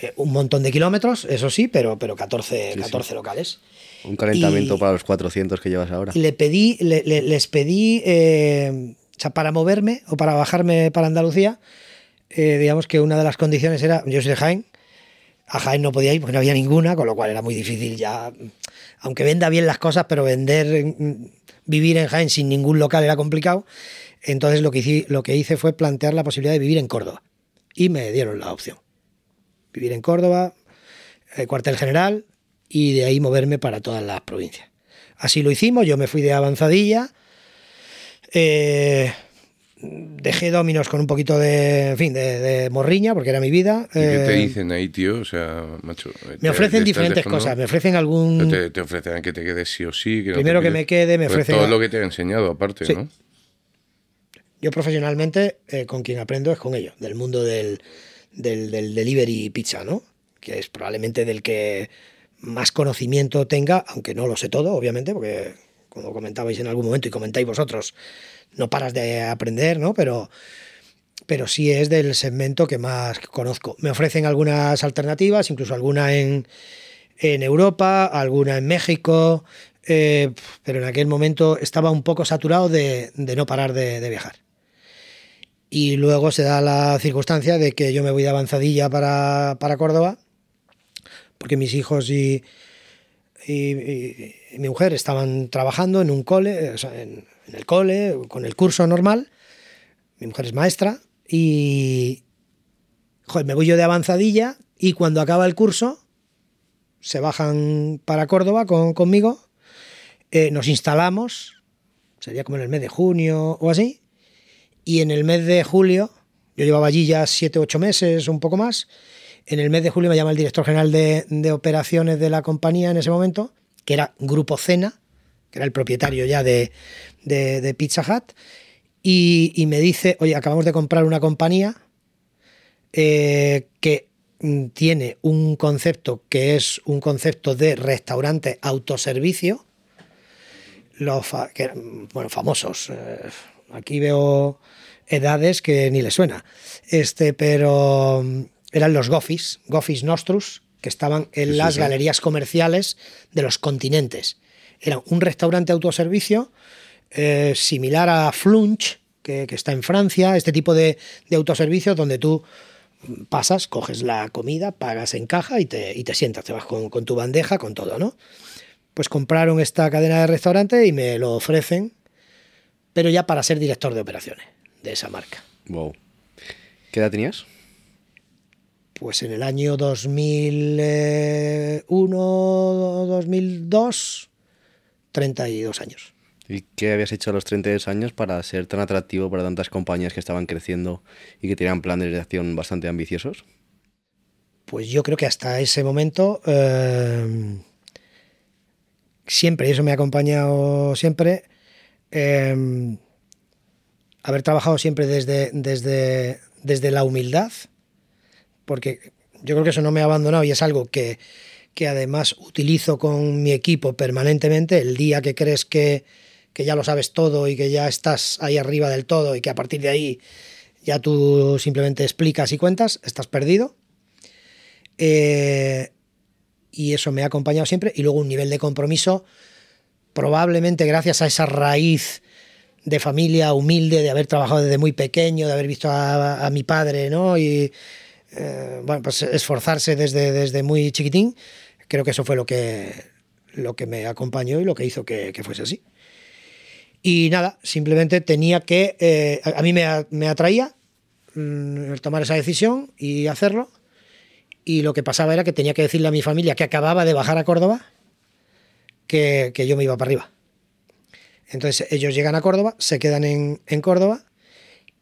Eh, un montón de kilómetros, eso sí, pero, pero 14, 14 locales. Un calentamiento Y- para los 400 que llevas ahora. Le pedí, le- le- les pedí, eh, o sea, para moverme o para bajarme para Andalucía, eh, digamos que una de las condiciones era, yo soy de Jaén, a Jaén no podía ir porque no había ninguna, con lo cual era muy difícil ya, aunque venda bien las cosas, pero vender, mm, vivir en Jaén sin ningún local era complicado. Entonces lo que, hice, lo que hice fue plantear la posibilidad de vivir en Córdoba. Y me dieron la opción. Vivir en Córdoba, el cuartel general, y de ahí moverme para todas las provincias. Así lo hicimos, yo me fui de avanzadilla, eh, dejé Dominos con un poquito de, en fin, de, de morriña, porque era mi vida. ¿Y qué te eh, dicen ahí, tío? O sea, macho. me ofrecen diferentes cosas, me ofrecen algún... Te, te ofrecen que te quedes sí o sí. Que no Primero que quedes. me quede, me Pues ofrecen Todo lo que te he enseñado, aparte, Sí. ¿no? Yo profesionalmente eh, con quien aprendo es con ellos, del mundo del, del, del delivery pizza, ¿no? Que es probablemente del que más conocimiento tenga, aunque no lo sé todo, obviamente, porque como comentabais en algún momento y comentáis vosotros, no paras de aprender, ¿no? Pero, pero sí es del segmento que más conozco. Me ofrecen algunas alternativas, incluso alguna en, en Europa, alguna en México, eh, pero en aquel momento estaba un poco saturado de, de no parar de, de viajar. Y luego se da la circunstancia de que yo me voy de avanzadilla para, para Córdoba, porque mis hijos y, y- mi mujer estaban trabajando en un cole, sea, en, el cole, con el curso normal. Mi mujer es maestra y joder, me voy yo de avanzadilla y cuando acaba el curso se bajan para Córdoba con- conmigo, eh, nos instalamos, sería como en el mes de junio o así, y en el mes de julio, yo llevaba allí ya siete, ocho meses, un poco más, en el mes de julio me llama el director general de, operaciones de la compañía en ese momento, que era Grupo Cena, que era el propietario ya de, Pizza Hut, y, me dice, oye, acabamos de comprar una compañía eh, que mm, tiene un concepto que es un concepto de restaurante autoservicio, los que bueno, famosos. eh, aquí veo edades que ni les suena. Este, pero mm, eran los Goffis, Goffis Nostrus, que estaban en sí, las sí. galerías comerciales de los continentes. Era un restaurante autoservicio eh, similar a Flunch, que, que está en Francia, este tipo de, de autoservicios donde tú pasas, coges la comida, pagas en caja y te, y te sientas, te vas con, con tu bandeja, con todo, ¿no? Pues compraron esta cadena de restaurante y me lo ofrecen, pero ya para ser director de operaciones de esa marca. Wow. ¿Qué edad tenías? Pues en el año 2001, 2002, 32 años. ¿Y qué habías hecho a los 32 años para ser tan atractivo para tantas compañías que estaban creciendo y que tenían planes de acción bastante ambiciosos? Pues yo creo que hasta ese momento eh, siempre, y eso me ha acompañado siempre, eh, haber trabajado siempre desde, desde, desde la humildad, porque yo creo que eso no me ha abandonado y es algo que, que además utilizo con mi equipo permanentemente, el día que crees que, que ya lo sabes todo y que ya estás ahí arriba del todo y que a partir de ahí ya tú simplemente explicas y cuentas, estás perdido. Eh, y eso me ha acompañado siempre. Y luego un nivel de compromiso, probablemente gracias a esa raíz de familia humilde, de haber trabajado desde muy pequeño, de haber visto a, mi padre, ¿no? Eh, bueno, pues esforzarse desde, desde muy chiquitín, creo que eso fue lo que, lo que me acompañó y lo que hizo que, fuese así. Y nada, simplemente tenía que, eh, a, mí me, me atraía mm, tomar esa decisión y hacerlo y lo que pasaba era que tenía que decirle a mi familia que acababa de bajar a Córdoba que, yo me iba para arriba. Entonces ellos llegan a Córdoba, se quedan en, Córdoba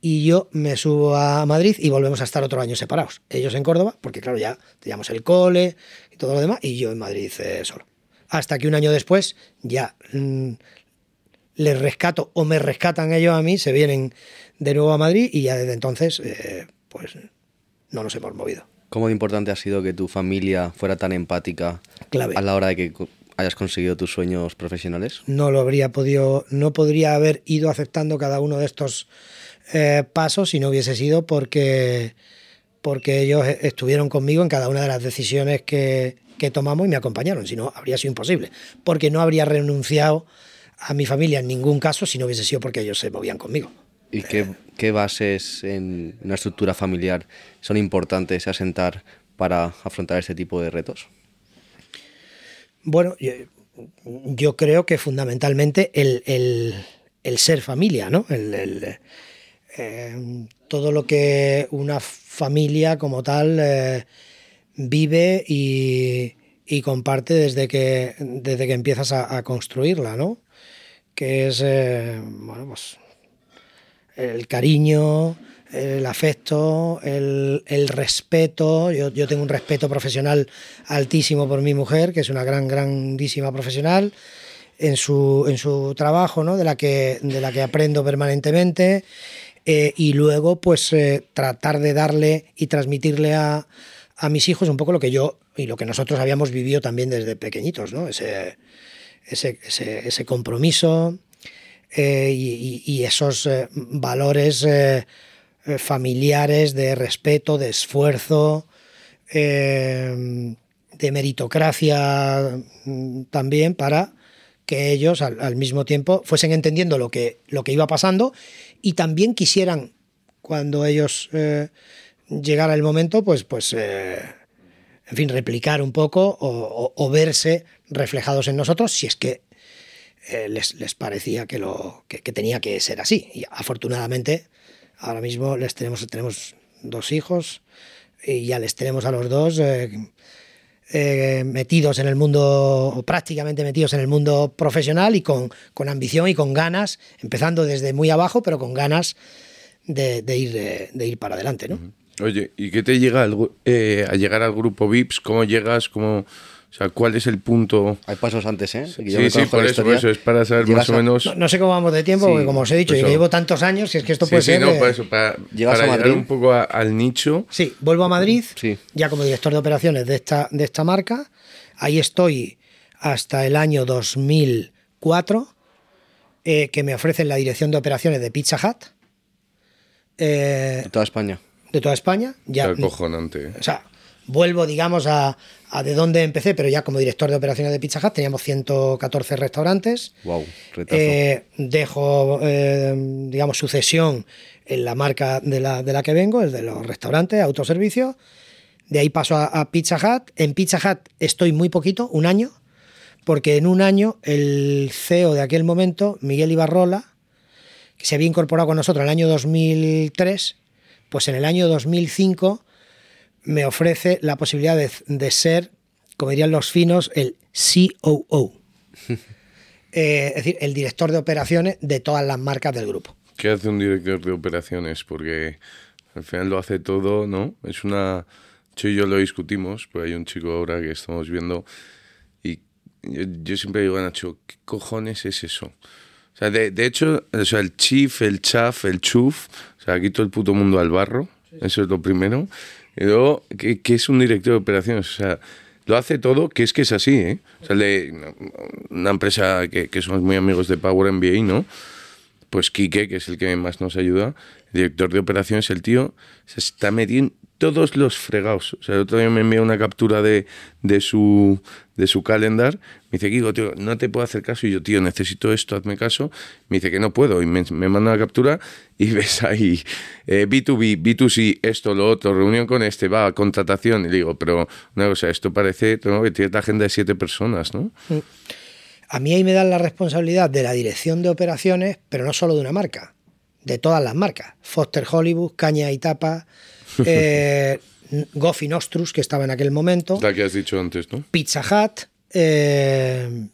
y yo me subo a Madrid y volvemos a estar otro año separados. Ellos en Córdoba, porque claro, ya teníamos el cole y todo lo demás, y yo en Madrid eh, solo. Hasta que un año después ya mm, les rescato o me rescatan ellos a mí, se vienen de nuevo a Madrid y ya desde entonces eh, pues no nos hemos movido. ¿Cómo de importante ha sido que tu familia fuera tan empática a la hora de que hayas conseguido tus sueños profesionales? No lo habría podido, no podría haber ido aceptando cada uno de estos eh, pasos si no hubiese sido porque, porque ellos estuvieron conmigo en cada una de las decisiones que, que tomamos y me acompañaron, si no habría sido imposible, porque no habría renunciado a mi familia en ningún caso si no hubiese sido porque ellos se movían conmigo. ¿Y qué, bases en una estructura familiar son importantes asentar para afrontar este tipo de retos? Bueno, yo, creo que fundamentalmente el, ser familia, ¿no? El, eh, todo lo que una familia como tal eh, vive y, comparte desde que, desde que empiezas a, construirla, ¿no? Que es, eh, bueno, pues el cariño, el afecto, el, respeto. Yo, tengo un respeto profesional altísimo por mi mujer, que es una gran, grandísima profesional en su, en su trabajo, ¿no? de, la que, de la que aprendo permanentemente. Eh, y luego, pues, eh, tratar de darle y transmitirle a, a, mis hijos un poco lo que yo y lo que nosotros habíamos vivido también desde pequeñitos, ¿no? ese, ese, ese compromiso, eh, y, esos valores familiares de respeto, de esfuerzo, de meritocracia mm, también para que ellos al, mismo tiempo fuesen entendiendo lo que, lo que iba pasando y también quisieran, cuando ellos llegara el momento, pues, pues en fin, replicar un poco o, verse reflejados en nosotros, si es que eh, les, les, parecía que, lo, que, tenía que ser así. Y afortunadamente, ahora mismo les tenemos, tenemos dos hijos y ya les tenemos a los dos eh, eh, metidos en el mundo, prácticamente metidos en el mundo profesional y con, con, ambición y con ganas, empezando desde muy abajo, pero con ganas de, ir, de, ir para adelante. ¿no? Oye, ¿y qué te llega al, a llegar al grupo VIPS? ¿Cómo llegas? ¿Cómo.? O sea, ¿cuál es el punto? Hay pasos antes, ¿eh? sí, sí, por eso, por eso, es para saber más o menos. No, sé cómo vamos de tiempo, porque como os he dicho, yo llevo tantos años, y es que esto puede sí, ser. Sí, no, por eso, para, para llegar un poco al nicho. Sí, vuelvo a Madrid, ya como director de operaciones de esta, de esta marca. Ahí estoy hasta el año 2004, eh, que me ofrecen la dirección de operaciones de Pizza Hut. Eh, de toda España. De toda España. Ya, acojonante. O sea, vuelvo, digamos, a, de dónde empecé, pero ya como director de operaciones de Pizza Hut teníamos 114 restaurantes. Wow, eh, dejo, eh, digamos, sucesión en la marca de la, de la que vengo, es de los restaurantes, autoservicio. De ahí paso a, Pizza Hut. En Pizza Hut estoy muy poquito, un año, porque en un año el CEO de aquel momento, Miguel Ibarrola, que se había incorporado con nosotros en el año 2003, pues en el año 2005 me ofrece la posibilidad de, de ser, como dirían los finos, el COO. Eh, es decir, el director de operaciones de todas las marcas del grupo. ¿Qué hace un director de operaciones? Porque al final lo hace todo, ¿no? Es una... Yo y yo lo discutimos, pues hay un chico ahora que estamos viendo y yo, yo siempre digo a Nacho, ¿qué cojones es eso? O sea, de, de hecho, o sea, el chief, el chaf, el chuf, o sea, aquí todo el puto mundo al barro, eso es lo primero. Y luego, ¿qué, qué es un director de operaciones? O sea, lo hace todo, que es que es así, ¿eh? O sea, le- una empresa que, que somos muy amigos de Power MBA, ¿no? Pues Quique, que es el que más nos ayuda, el director de operaciones, el tío, se está metiendo en todos los fregados. O sea, el otro día me envió una captura de, de su de su calendar. Me dice, Kiko, tío, no te puedo hacer caso. Y yo, tío, necesito esto, hazme caso. Me dice que no puedo. Y me, me manda la captura y ves ahí eh, B2B, B2C, esto, lo otro, reunión con este, va, contratación. Y le digo, pero una cosa, esto parece ¿no? que tiene la agenda de siete personas, ¿no? A mí ahí me dan la responsabilidad de la dirección de operaciones, pero no solo de una marca, de todas las marcas. Foster Hollywood, Caña y Tapa, eh, Goffy Nostrus, que estaba en aquel momento, La que has dicho antes, ¿no? Pizza Hut. eh,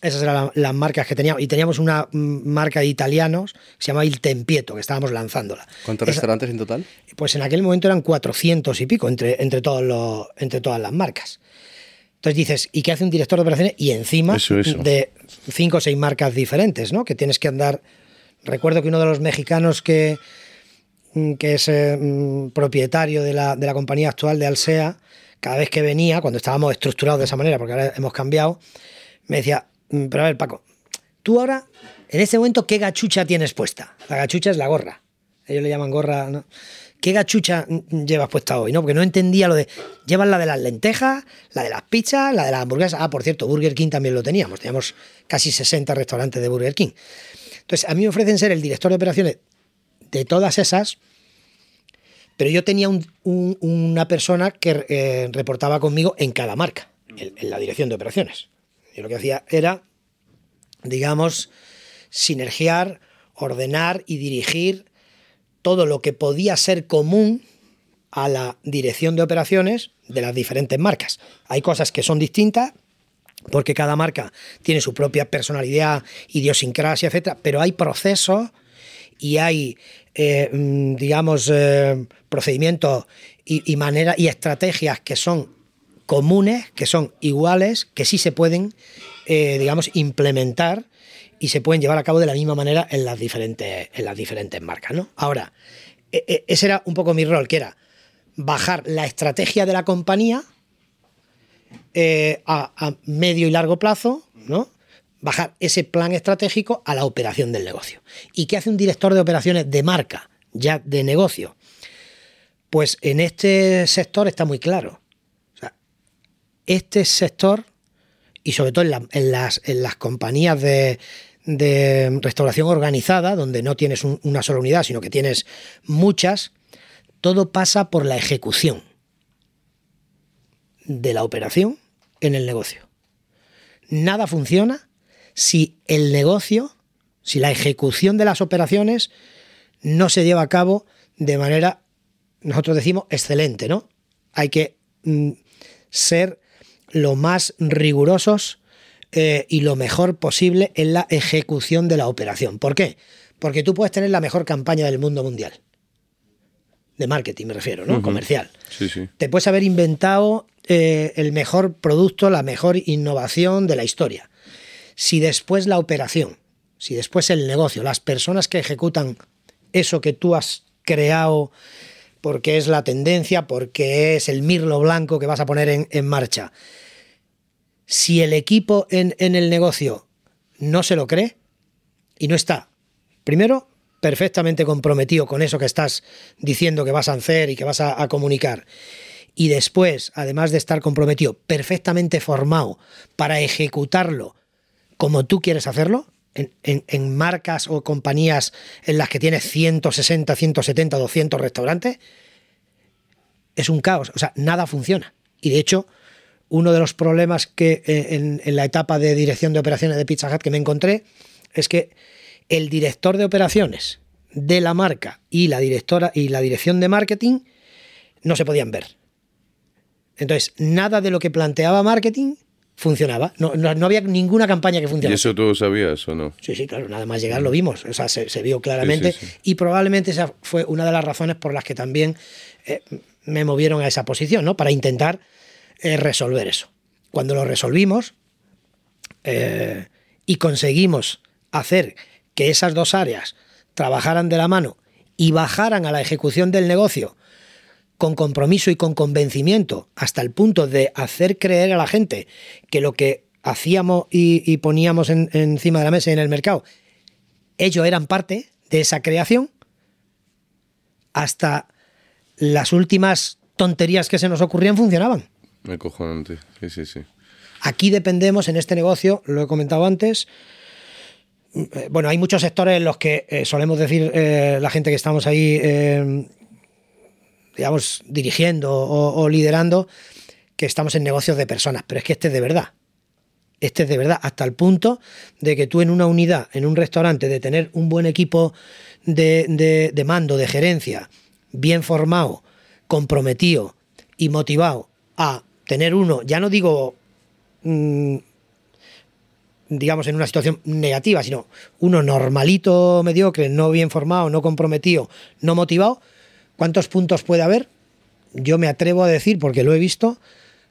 esas eran la- las marcas que teníamos. Y teníamos una marca de italianos que se llama Il Tempieto, que estábamos lanzándola. ¿Cuántos Esa- restaurantes en total? pues en aquel momento eran 400 y pico entre, entre, todos los, entre todas las marcas. Entonces dices, ¿y qué hace un director de operaciones? Y encima Eso, eso. de cinco o seis marcas diferentes, ¿no? Que tienes que andar. Recuerdo que uno de los mexicanos que, mm, que es eh, mm, propietario de la, de la compañía actual de Alsea, cada vez que venía, cuando estábamos estructurados de esa manera, porque ahora hemos cambiado, me decía, "Mm, pero a ver, Paco, tú ahora, en este momento, ¿qué gachucha tienes puesta? La gachucha es la gorra. Ellos le llaman gorra, ¿no? ¿Qué gachucha llevas puesta hoy? ¿no? Porque no entendía lo de. Llevas la de las lentejas, la de las pizzas, la de las hamburguesas. Ah, por cierto, Burger King también lo teníamos. Teníamos casi 60 restaurantes de Burger King. Entonces, a mí me ofrecen ser el director de operaciones de todas esas, pero yo tenía un- un- una persona que eh, reportaba conmigo en cada marca, en, en la dirección de operaciones. Yo lo que hacía era, digamos, sinergiar, ordenar y dirigir todo lo que podía ser común a la dirección de operaciones de las diferentes marcas. Hay cosas que son distintas porque cada marca tiene su propia personalidad, idiosincrasia, etcétera, pero hay procesos y hay, eh, mm, digamos, eh, procedimientos y, maneras y estrategias que son comunes, que son iguales, que sí se pueden, eh, digamos, implementar y se pueden llevar a cabo de la misma manera en las diferentes, en las diferentes marcas. ¿no? Ahora, e- e- ese era un poco mi rol, que era bajar la estrategia de la compañía eh, a, medio y largo plazo, ¿no? Bajar ese plan estratégico a la operación del negocio. ¿Y qué hace un director de operaciones de marca, ya de negocio? Pues en este sector está muy claro. Este sector, y sobre todo en, la- en las, en las compañías de, restauración organizada, donde no tienes un- una sola unidad, sino que tienes muchas, todo pasa por la ejecución de la operación en el negocio. Nada funciona si el negocio, si la ejecución de las operaciones no se lleva a cabo de manera, nosotros decimos, excelente, ¿no? Hay que mm, ser lo más rigurosos eh, y lo mejor posible en la ejecución de la operación. ¿Por qué? Porque tú puedes tener la mejor campaña del mundo mundial. De marketing me refiero, ¿no? Comercial Sí, sí. te puedes haber inventado eh, el mejor producto, la mejor innovación de la historia. Si después la operación, si después el negocio, las personas que ejecutan eso que tú has creado porque es la tendencia, porque es el mirlo blanco que vas a poner en, marcha, si el equipo en, el negocio no se lo cree y no está, primero, perfectamente comprometido con eso que estás diciendo que vas a hacer y que vas a comunicar, y después, además de estar comprometido, perfectamente formado para ejecutarlo como tú quieres hacerlo, en, marcas o compañías en las que tienes 160, 170, 200 restaurantes, es un caos. O sea, nada funciona. Y de hecho, uno de los problemas que eh, en, en la etapa de dirección de operaciones de Pizza Hut que me encontré es que el director de operaciones de la marca y la directora y la dirección de marketing no se podían ver. Entonces, nada de lo que planteaba marketing funcionaba. No, no- no había ninguna campaña que ¿Y funcionara. eso tú sabías o no? Sí, sí, claro, nada más llegar lo vimos, o sea, se, se vio claramente Sí, sí, sí. y probablemente esa fue una de las razones por las que también eh, me movieron a esa posición, ¿no? Para intentar eh, resolver eso. Cuando lo resolvimos eh, y conseguimos hacer que esas dos áreas trabajaran de la mano y bajaran a la ejecución del negocio con compromiso y con convencimiento, hasta el punto de hacer creer a la gente que lo que hacíamos y, y poníamos en- encima de la mesa y en el mercado, ellos eran parte de esa creación, hasta las últimas tonterías que se nos ocurrían funcionaban. Me cojonante. Sí, sí, sí. Aquí dependemos en este negocio, lo he comentado antes. eh, Bueno, hay muchos sectores en los que eh, solemos decir eh, la gente que estamos ahí, eh, digamos, dirigiendo o, liderando, que estamos en negocios de personas, pero es que este es de verdad. Este es de verdad, hasta el punto de que tú en una unidad, en un restaurante, de tener un buen equipo de, de- de mando, de gerencia, bien formado, comprometido y motivado a tener uno, ya no digo mm, digamos, en una situación negativa, sino uno normalito, mediocre, no bien formado, no comprometido, no motivado, ¿cuántos puntos puede haber? Yo me atrevo a decir, porque lo he visto,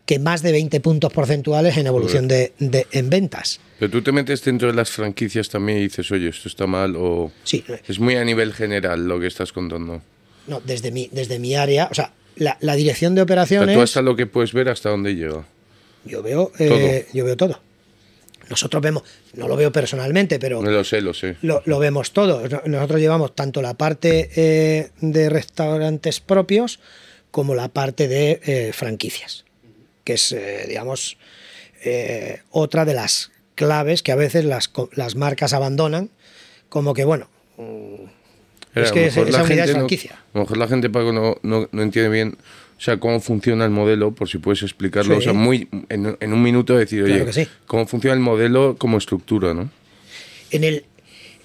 que más de 20 puntos porcentuales en evolución de, de- en ventas. Pero tú te metes dentro de las franquicias también y dices, oye, esto está mal o... Sí, Es muy a nivel general lo que estás contando. no, desde mi, desde mi área, o sea, la, la dirección de O sea, operaciones, tú hasta lo que puedes ver hasta dónde llega. yo veo, eh, yo veo todo. Nosotros vemos, no lo veo personalmente, pero No lo sé, lo sé. lo, lo vemos todo. No- Nosotros llevamos tanto la parte eh, de restaurantes propios como la parte de eh, franquicias, que es, eh, digamos, otra de las claves que a veces las, las marcas abandonan, como que, bueno, Pero es que esa unidad es no- franquicia. a lo mejor la gente, Paco, no, no, no entiende bien o sea, cómo funciona el modelo, por si puedes explicarlo. Sí. O sea, muy, en, en un minuto decir, oye, Claro que sí. cómo funciona el modelo como estructura, ¿no? en el,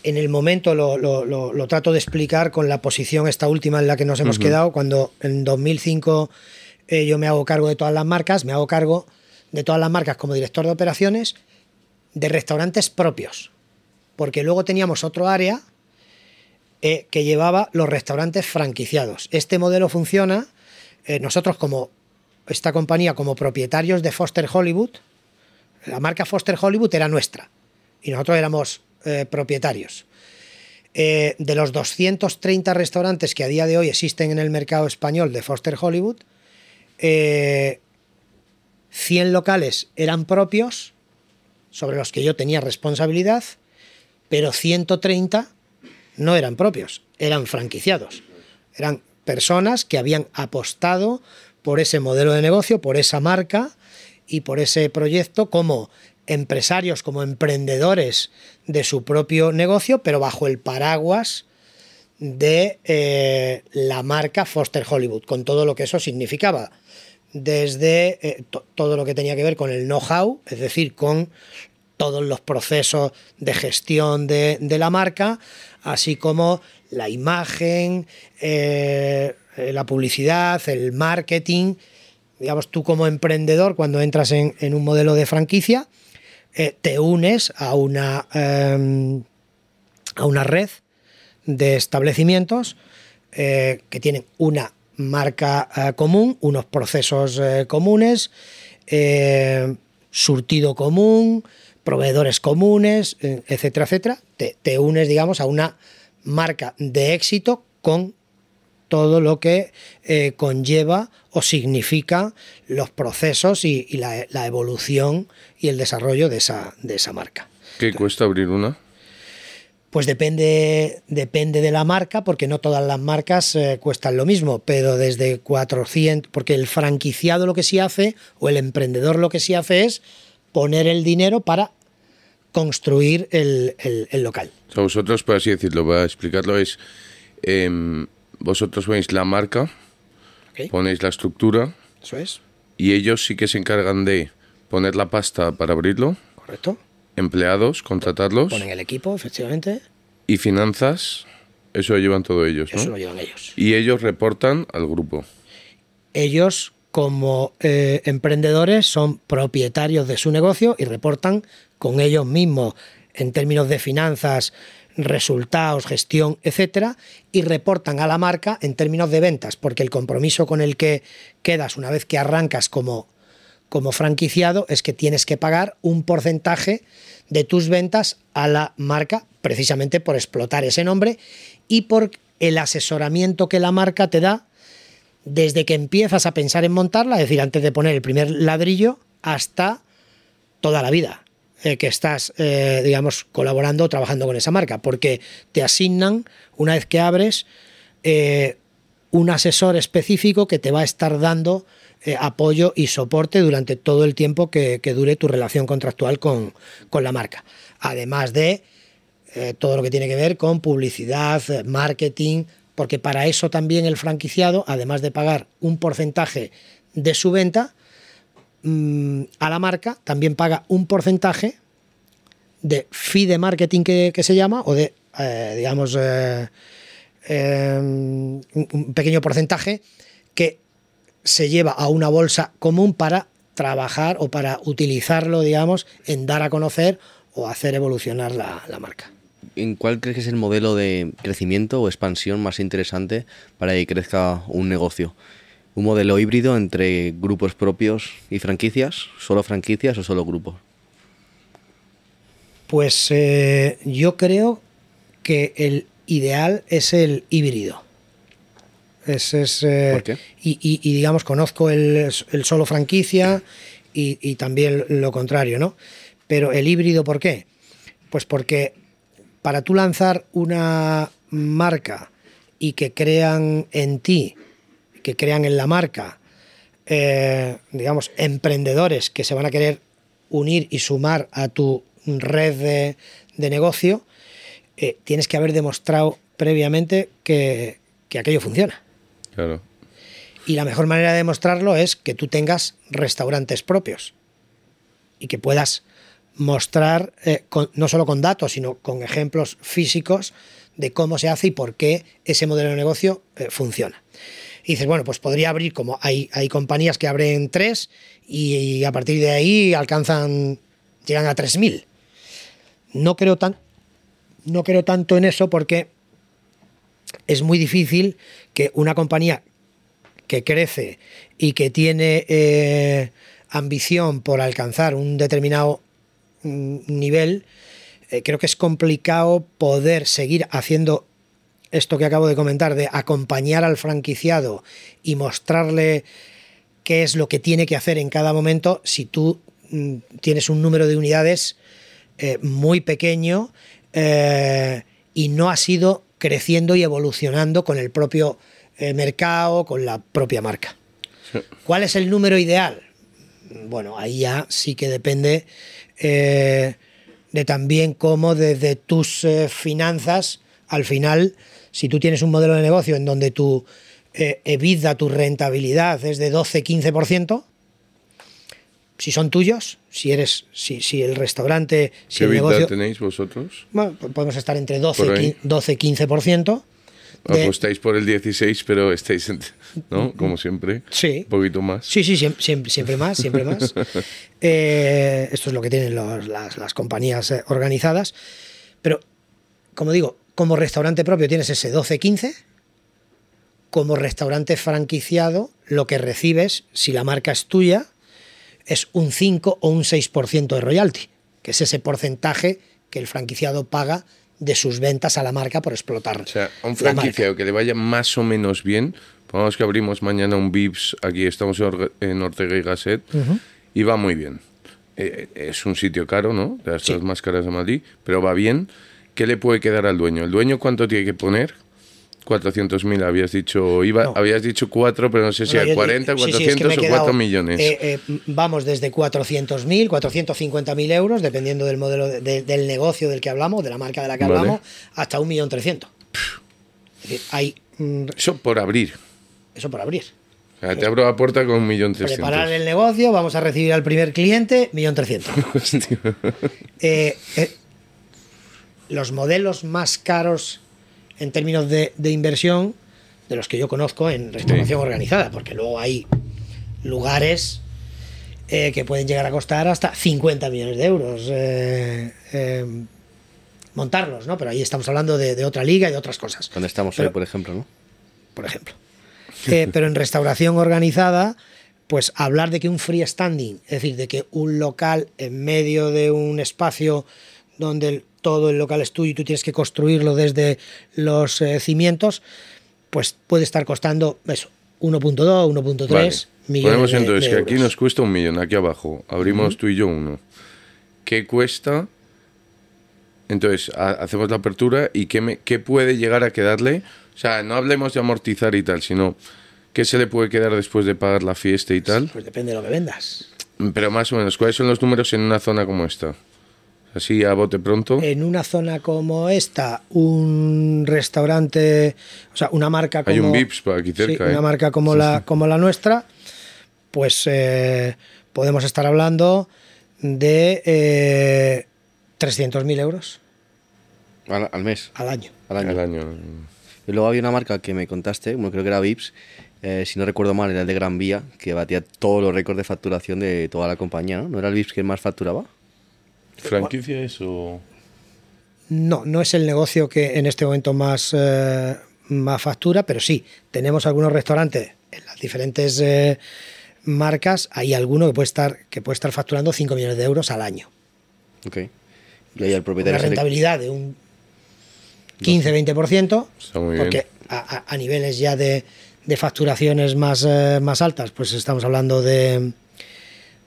en el momento lo, lo- lo- lo trato de explicar con la posición esta última en la que nos hemos quedado, cuando en 2005 eh, yo me hago cargo de todas las marcas, me hago cargo de todas las marcas como director de operaciones de restaurantes propios, porque luego teníamos otro área eh, que llevaba los restaurantes franquiciados. Este modelo funciona, eh, nosotros como esta compañía, como propietarios de Foster Hollywood, la marca Foster Hollywood era nuestra y nosotros éramos eh, propietarios. Eh, de los 230 restaurantes que a día de hoy existen en el mercado español de Foster Hollywood, eh, 100 locales eran propios, sobre los que yo tenía responsabilidad, pero 130 no eran propios, eran franquiciados. Eran personas que habían apostado por ese modelo de negocio, por esa marca y por ese proyecto como empresarios, como emprendedores de su propio negocio, pero bajo el paraguas de eh, la marca Foster Hollywood, con todo lo que eso significaba. Desde eh, to- todo lo que tenía que ver con el know-how, es decir, con todos los procesos de gestión de, de la marca, así como la imagen, eh, eh, la publicidad, el marketing. Digamos, tú como emprendedor, cuando entras en, un modelo de franquicia, eh, te unes a una, a una red de establecimientos que tienen una marca común, unos procesos comunes, surtido común, proveedores comunes, etcétera, etcétera. Te, te unes, digamos, a una marca de éxito con todo lo que eh, conlleva o significa los procesos y, y la, la evolución y el desarrollo de esa, de esa marca. ¿Qué cuesta abrir una? Pues depende, depende de la marca, porque no todas las marcas eh, cuestan lo mismo, pero desde 400, porque el franquiciado lo que sí hace, o el emprendedor lo que sí hace es poner el dinero para construir el, el- el local. O sea, vosotros, por así decirlo, para explicarlo, es em, vosotros ponéis la marca, ponéis la estructura Eso es, y ellos sí que se encargan de poner la pasta para abrirlo, correcto. empleados, contratarlos Ponen el equipo, efectivamente, y finanzas, eso lo llevan todo ellos, ¿no? eso lo llevan ellos. Y ellos reportan al grupo. ellos como eh, emprendedores son propietarios de su negocio y reportan con ellos mismos en términos de finanzas, resultados, gestión, etcétera, y reportan a la marca en términos de ventas, porque el compromiso con el que quedas una vez que arrancas como, como franquiciado es que tienes que pagar un porcentaje de tus ventas a la marca, precisamente por explotar ese nombre y por el asesoramiento que la marca te da desde que empiezas a pensar en montarla, es decir, antes de poner el primer ladrillo, hasta toda la vida eh, que estás, eh, digamos, colaborando o trabajando con esa marca, porque te asignan, una vez que abres, eh, un asesor específico que te va a estar dando apoyo y soporte durante todo el tiempo que, dure tu relación contractual con, con la marca. Además de todo lo que tiene que ver con publicidad, marketing, porque para eso también el franquiciado, además de pagar un porcentaje de su venta, mm, a la marca también paga un porcentaje de fee de marketing que, se llama, o de, eh, digamos, eh, eh, un pequeño porcentaje que se lleva a una bolsa común para trabajar o para utilizarlo, digamos, en dar a conocer o hacer evolucionar la marca. ¿En cuál crees que es el modelo de crecimiento o expansión más interesante para que crezca un negocio? ¿Un modelo híbrido entre grupos propios y franquicias? ¿Solo franquicias o solo grupos? Pues eh, yo creo que el ideal es el híbrido. Es, eh, ¿Por qué? Y, digamos, conozco el, solo franquicia y, y, también lo contrario, ¿no? Pero el híbrido, ¿por qué? Pues porque para tú lanzar una marca y que crean en ti, que crean en la marca, eh, digamos, emprendedores que se van a querer unir y sumar a tu red de, negocio, eh, tienes que haber demostrado previamente que, que aquello funciona. Claro. Y la mejor manera de demostrarlo es que tú tengas restaurantes propios y que puedas mostrar, eh, no solo con datos, sino con ejemplos físicos de cómo se hace y por qué ese modelo de negocio eh, funciona. Y dices, bueno, pues podría abrir como hay, hay compañías que abren tres y, a partir de ahí alcanzan, llegan a 3.000. No creo, tan, no creo tanto en eso porque es muy difícil que una compañía que crece y que tiene eh, ambición por alcanzar un determinado nivel, eh, creo que es complicado poder seguir haciendo esto que acabo de comentar, de acompañar al franquiciado y mostrarle qué es lo que tiene que hacer en cada momento si tú mm, tienes un número de unidades eh, muy pequeño eh, y no has ido creciendo y evolucionando con el propio mercado, con la propia marca. ¿Cuál es el número ideal? Bueno, ahí ya sí que depende eh, de también cómo desde tus eh, finanzas, al final, si tú tienes un modelo de negocio en donde tu eh, EBITDA, tu rentabilidad es de 12-15%, si son tuyos, si eres, si, si el restaurante, si ¿Qué el negocio, tenéis vosotros? Bueno, podemos estar entre 12-15%. Apostáis por el 16, pero estáis, ¿no? Como siempre. Sí. Un poquito más. Sí, sí, siempre, siempre más, siempre más. Eh, esto es lo que tienen las, compañías eh, organizadas. Pero, como digo, como restaurante propio tienes ese 12-15. Como restaurante franquiciado, lo que recibes, si la marca es tuya, es un 5 o un 6% de royalty, que es ese porcentaje que el franquiciado paga de sus ventas a la marca por explotar. O sea, a un franquiciado que le vaya más o menos bien, pongamos que abrimos mañana un Vips, aquí estamos en Ortega y Gasset, y va muy bien. Eh, es un sitio caro, ¿no? De las sí. más caras de Madrid, pero va bien. ¿Qué le puede quedar al dueño? ¿El dueño cuánto tiene que poner? 400.000 habías dicho, iba, habías dicho 4, pero no sé si a 40, 400 o 4 millones. Eh, eh, vamos desde 400.000, 450.000 euros, dependiendo del modelo del negocio del que hablamos, de la marca de la que hablamos, hasta 1.300.000. hay... Mm, eso por abrir. Eso por abrir. O sea, te abro la puerta con 1.300.000. Preparar el negocio, vamos a recibir al primer cliente, 1.300.000. eh, eh, los modelos más caros en términos de, inversión de los que yo conozco en restauración organizada, porque luego hay lugares eh, que pueden llegar a costar hasta 50 millones de euros eh, eh, montarlos, ¿no? Pero ahí estamos hablando de, de otra liga y de otras cosas. Donde estamos Pero- hoy, por ejemplo, ¿no? por ejemplo. Pero en restauración organizada, pues hablar de que un freestanding, es decir, de que un local en medio de un espacio donde el- todo el local es tuyo y tú tienes que construirlo desde los eh, cimientos, pues puede estar costando eso, 1.2, 1.3 Vale. millones Ponemos de- entonces de que aquí euros. nos cuesta un millón, aquí abajo. Abrimos tú y yo uno. ¿Qué cuesta? Entonces, ha- hacemos la apertura y qué, me- qué puede llegar a quedarle. O sea, no hablemos de amortizar y tal, sino qué se le puede quedar después de pagar la fiesta y tal. Pues depende de lo que vendas. Pero más o menos, ¿cuáles son los números en una zona como esta? Así a bote pronto. En una zona como esta, un restaurante, o sea, una marca como... Hay un Vips por aquí cerca, Sí, ¿eh? una marca como, Sí, la, sí. como la nuestra, pues eh, podemos estar hablando de eh, 300.000 euros Al, al mes, al año. al año. al año. Y luego había una marca que me contaste, bueno, creo que era Vips, eh, si no recuerdo mal, era el de Gran Vía, que batía todos los récords de facturación de toda la compañía, ¿no? ¿No era el Vips que más facturaba? ¿Franquicia es o...? No, no es el negocio que en este momento más, eh, más factura, pero sí, tenemos algunos restaurantes en las diferentes eh, marcas, hay alguno que puede estar, que puede estar facturando 5 millones de euros al año. Ok. Y ahí el Una propietario... le- rentabilidad de un 15-20%, Está muy porque bien. a, a- a niveles ya de, de facturaciones más, eh, más altas, pues estamos hablando de,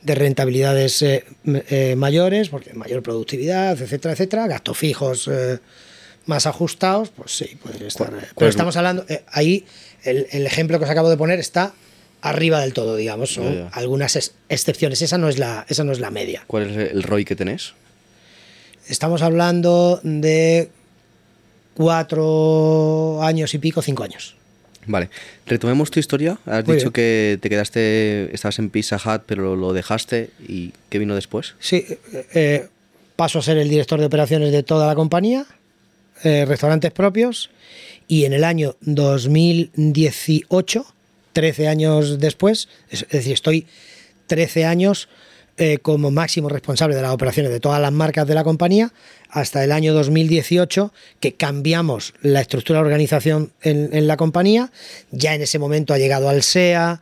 de rentabilidades eh, eh, mayores, porque mayor productividad, etcétera, etcétera, gastos fijos eh, más ajustados, pues sí, pueden estar. Pero es- estamos hablando, ahí el, el ejemplo que os acabo de poner está arriba del todo, digamos, son Ya, ya. algunas ex- excepciones, esa no es la, esa no es la media. ¿Cuál es el ROI que tenés? Estamos hablando de cuatro años y pico, cinco años. Vale, retomemos tu historia. Has Muy dicho bien. que te quedaste, estabas en Pizza Hut, pero lo dejaste. ¿Y qué vino después? Sí, eh, eh, paso a ser el director de operaciones de toda la compañía, eh, restaurantes propios, y en el año 2018, 13 años después, es, es decir, estoy 13 años eh, como máximo responsable de las operaciones de todas las marcas de la compañía, hasta el año 2018, que cambiamos la estructura de organización en, la compañía. Ya en ese momento ha llegado al SEA,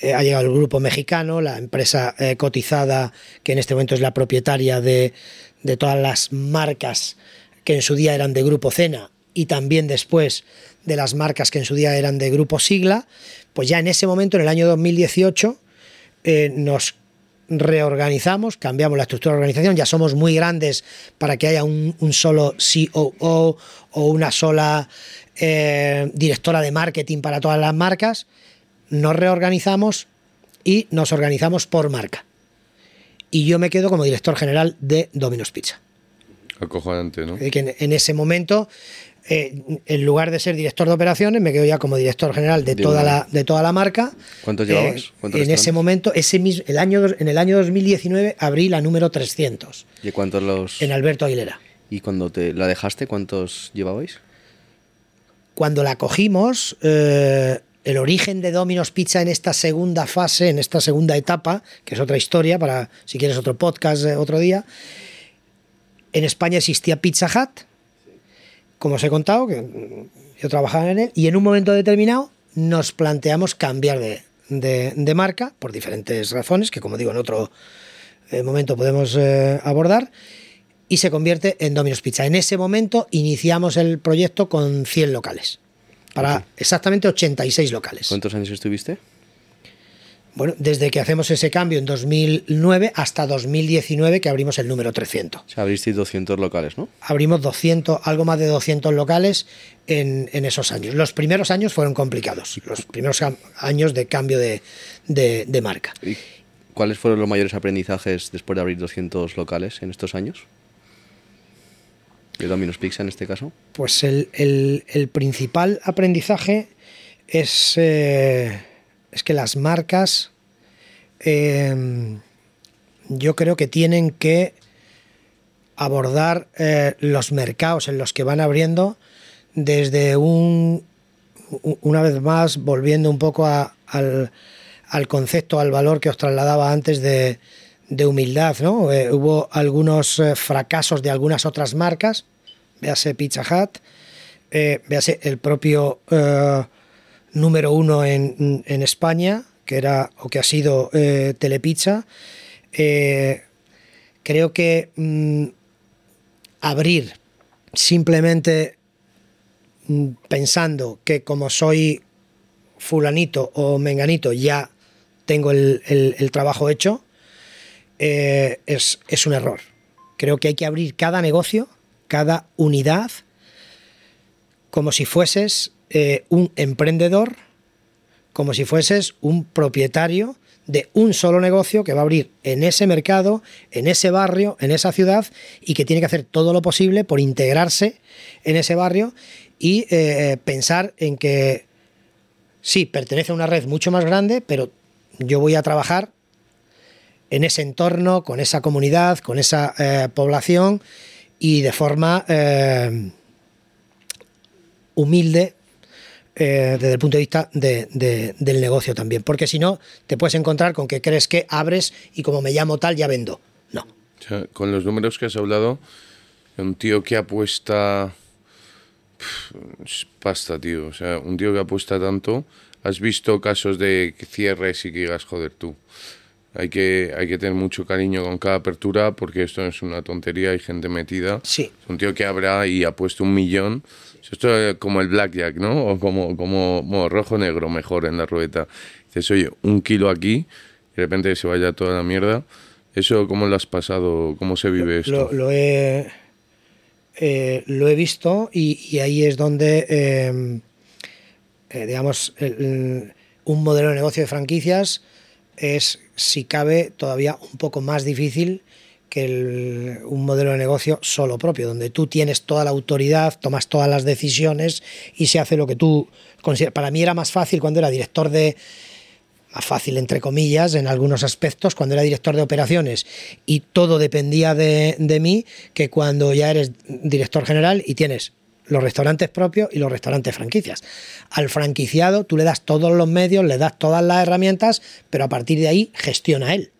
eh, ha llegado el grupo mexicano, la empresa eh, cotizada que en este momento es la propietaria de, de todas las marcas que en su día eran de Grupo Cena y también después de las marcas que en su día eran de Grupo Sigla, pues ya en ese momento, en el año 2018, eh, nos reorganizamos, cambiamos la estructura de organización, ya somos muy grandes para que haya un, un solo COO o una sola eh, directora de marketing para todas las marcas, nos reorganizamos y nos organizamos por marca. Y yo me quedo como director general de Domino's Pizza. Acojonante, ¿no? Eh, que en, en ese momento, eh, en lugar de ser director de operaciones, me quedo ya como director general de toda la, de toda la marca. ¿Cuántos Eh, llevabas? ¿Cuántos en ese momento, ese mismo, el año, en el año 2019, abrí la número 300 ¿Y cuántos los.? en Alberto Aguilera. ¿Y cuando te la dejaste, cuántos llevabais? Cuando la cogimos, eh, el origen de Domino's Pizza en esta segunda fase, en esta segunda etapa, que es otra historia, para si quieres otro podcast eh, otro día, en España existía Pizza Hut, como os he contado, que yo trabajaba en él, y en un momento determinado nos planteamos cambiar de, de- de marca por diferentes razones, que como digo en otro eh, momento podemos eh, abordar, y se convierte en Domino's Pizza. En ese momento iniciamos el proyecto con 100 locales, para exactamente 86 locales. ¿Cuántos años estuviste? Bueno, desde que hacemos ese cambio en 2009 hasta 2019 que abrimos el número 300. O sea, abristeis 200 locales, ¿no? Abrimos 200, algo más de 200 locales en, en esos años. Los primeros años fueron complicados, los primeros años de cambio de, de- de marca. ¿Y cuáles fueron los mayores aprendizajes después de abrir 200 locales en estos años? De Domino's Pizza en este caso. Pues el, el- el principal aprendizaje es, eh, es que las marcas eh, yo creo que tienen que abordar eh, los mercados en los que van abriendo desde un, una vez más, volviendo un poco al, concepto, al valor que os trasladaba antes de, humildad, ¿no? Eh, hubo algunos eh, fracasos de algunas otras marcas, véase Pizza Hut, véase el propio número uno en, en, España, que era o que ha sido Telepizza. creo que mm, abrir simplemente mm, pensando que como soy fulanito o menganito ya tengo el, trabajo hecho, eh, es, un error. Creo que hay que abrir cada negocio, cada unidad, como si fueses eh, un emprendedor, como si fueses un propietario de un solo negocio que va a abrir en ese mercado, en ese barrio, en esa ciudad y que tiene que hacer todo lo posible por integrarse en ese barrio y eh, pensar en que sí, pertenece a una red mucho más grande, pero yo voy a trabajar en ese entorno, con esa comunidad, con esa eh, población y de forma eh, humilde eh, desde el punto de vista del negocio también. Porque si no, te puedes encontrar con que crees que abres y como me llamo tal, ya vendo. No. con los números que has hablado, un tío que apuesta. pasta, tío. O sea, un tío que apuesta tanto. Has visto casos de cierres y que digas, joder, tú. Hay que, hay que tener mucho cariño con cada apertura porque esto es una tontería, hay gente metida. Sí. un tío que abra y ha puesto un millón esto es como el blackjack, ¿no? O como, como, rojo-negro mejor en la ruleta. Dices, oye, un kilo aquí y de repente se vaya toda la mierda. ¿Eso cómo lo has pasado? ¿Cómo se vive esto? Lo, he, eh, lo he visto y, ahí es donde, em, eh, digamos, un modelo de negocio de franquicias es, si cabe, todavía un poco más difícil que un modelo de negocio solo propio, donde tú tienes toda la autoridad, tomas todas las decisiones y se hace lo que tú consideras. Para mí era más fácil cuando era director de, más fácil entre comillas en algunos aspectos, cuando era director de operaciones y todo dependía de, de mí, que cuando ya eres director general y tienes los restaurantes propios y los restaurantes franquicias. Al franquiciado tú le das todos los medios, le das todas las herramientas, pero a partir de ahí gestiona él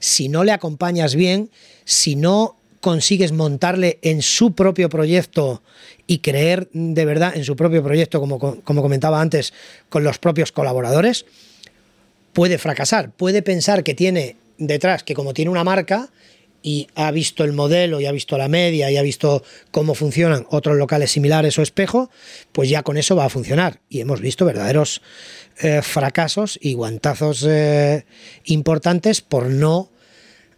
si no le acompañas bien, si no consigues montarle en su propio proyecto y creer de verdad en su propio proyecto, como, como comentaba antes, con los propios colaboradores, puede fracasar. Puede pensar que tiene detrás, que como tiene una marca y ha visto el modelo y ha visto la media y ha visto cómo funcionan otros locales similares o espejo, pues ya con eso va a funcionar. Y hemos visto verdaderos eh, fracasos y guantazos eh, importantes por no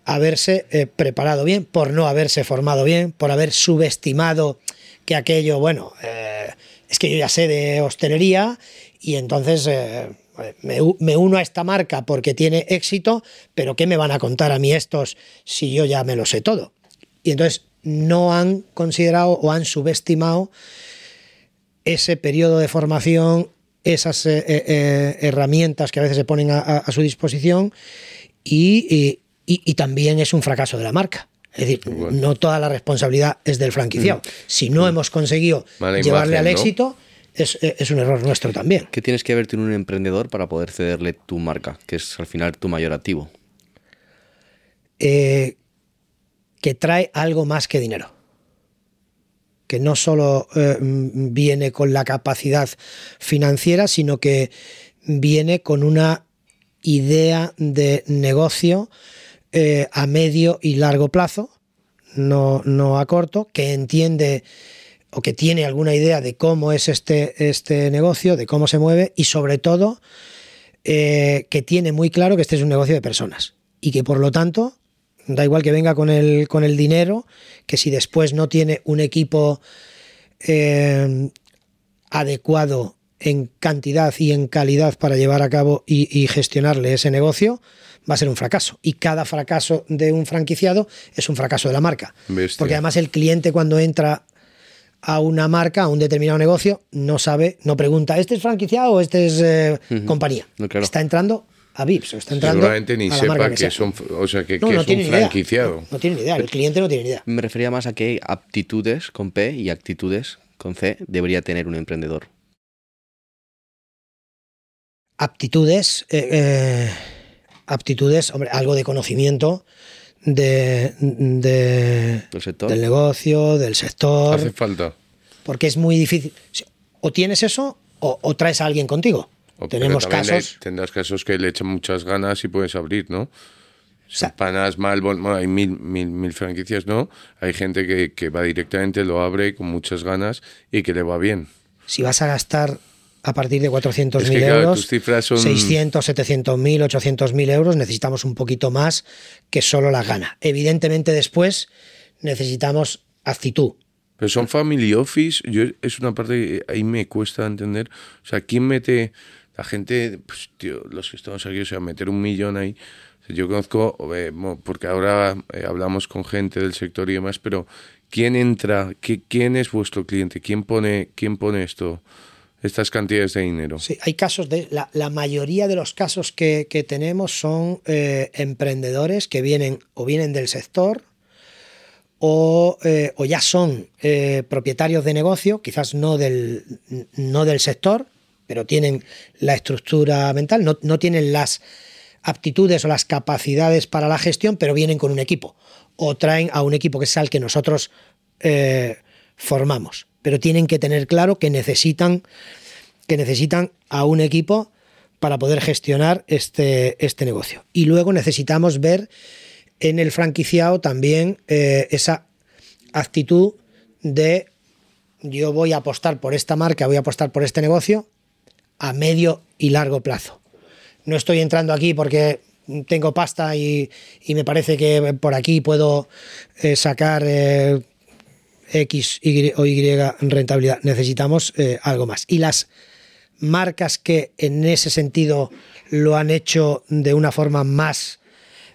haberse eh, preparado bien, por no haberse formado bien, por haber subestimado que aquello, bueno, es que yo ya sé de hostelería y entonces me, me, uno a esta marca porque tiene éxito, pero ¿qué me van a contar a mí estos si yo ya me lo sé todo? Y entonces no han considerado o han subestimado ese periodo de formación, esas eh, eh, eh, herramientas que a veces se ponen a, su disposición y, también es un fracaso de la marca. Es decir, no toda la responsabilidad es del franquiciado. Mm. Si no mm. hemos conseguido llevarle al éxito, es, un error nuestro también. ¿Qué tienes que ver en un emprendedor para poder cederle tu marca, que es al final tu mayor activo? que trae algo más que dinero que no solo eh, viene con la capacidad financiera, sino que viene con una idea de negocio eh, a medio y largo plazo, no, no, a corto, que entiende o que tiene alguna idea de cómo es este, este negocio, de cómo se mueve y sobre todo eh, que tiene muy claro que este es un negocio de personas y que por lo tanto Da igual que venga con el, con el dinero, que si después no tiene un equipo eh, adecuado en cantidad y en calidad para llevar a cabo y, gestionarle ese negocio, va a ser un fracaso. Y cada fracaso de un franquiciado es un fracaso de la marca. Porque además el cliente cuando entra a una marca, a un determinado negocio, no sabe, no pregunta, ¿este es franquiciado o este es eh, compañía? Está entrando a VIPs. Está entrando Seguramente ni sepa que, son, o sea, que, es un franquiciado. No, tiene ni idea, el cliente no tiene ni idea. Me refería más a qué aptitudes con P y actitudes con C debería tener un emprendedor. aptitudes, eh, eh, aptitudes, hombre, algo de conocimiento de, de- ¿Del sector? del negocio, del sector, Hace falta. porque es muy difícil. O tienes eso o, o traes a alguien contigo. O- Tenemos le- casos. tendrás casos que le echan muchas ganas y puedes abrir, ¿no? sea- Panas mal, bueno, hay mil, mil, mil franquicias, ¿no? Hay gente que, que va directamente, lo abre con muchas ganas y que le va bien. si vas a gastar a partir de 400.000 Es que, claro, euros, son- 600, 700.000, 800.000 euros, necesitamos un poquito más que solo la gana. Evidentemente después necesitamos actitud. Pero son family office, yo es una parte que ahí me cuesta entender. O sea, ¿quién mete la gente, pues, tío, los que estamos aquí, o sea, meter un millón ahí? O sea, yo conozco, eh, porque ahora eh, hablamos con gente del sector y demás, pero ¿quién entra? ¿Qui- ¿Quién es vuestro cliente? ¿Quién pone, quién pone esto, estas cantidades de dinero? Sí, hay casos de. La, la mayoría de los casos que, que tenemos son eh, emprendedores que vienen o vienen del sector o, eh, o ya son eh, propietarios de negocio, quizás no del, no del sector, pero tienen la estructura mental, no, no tienen las aptitudes o las capacidades para la gestión, pero vienen con un equipo. O traen a un equipo que es al que nosotros formamos. Pero tienen que tener claro que necesitan que necesitan a un equipo para poder gestionar este, este negocio. Y luego necesitamos ver en el franquiciado también eh, esa actitud de yo voy a apostar por esta marca, voy a apostar por este negocio a medio y largo plazo. No estoy entrando aquí porque tengo pasta y, me parece que por aquí puedo eh, sacar eh, X o Y rentabilidad. Necesitamos eh, algo más. Y las marcas que en ese sentido lo han hecho de una forma más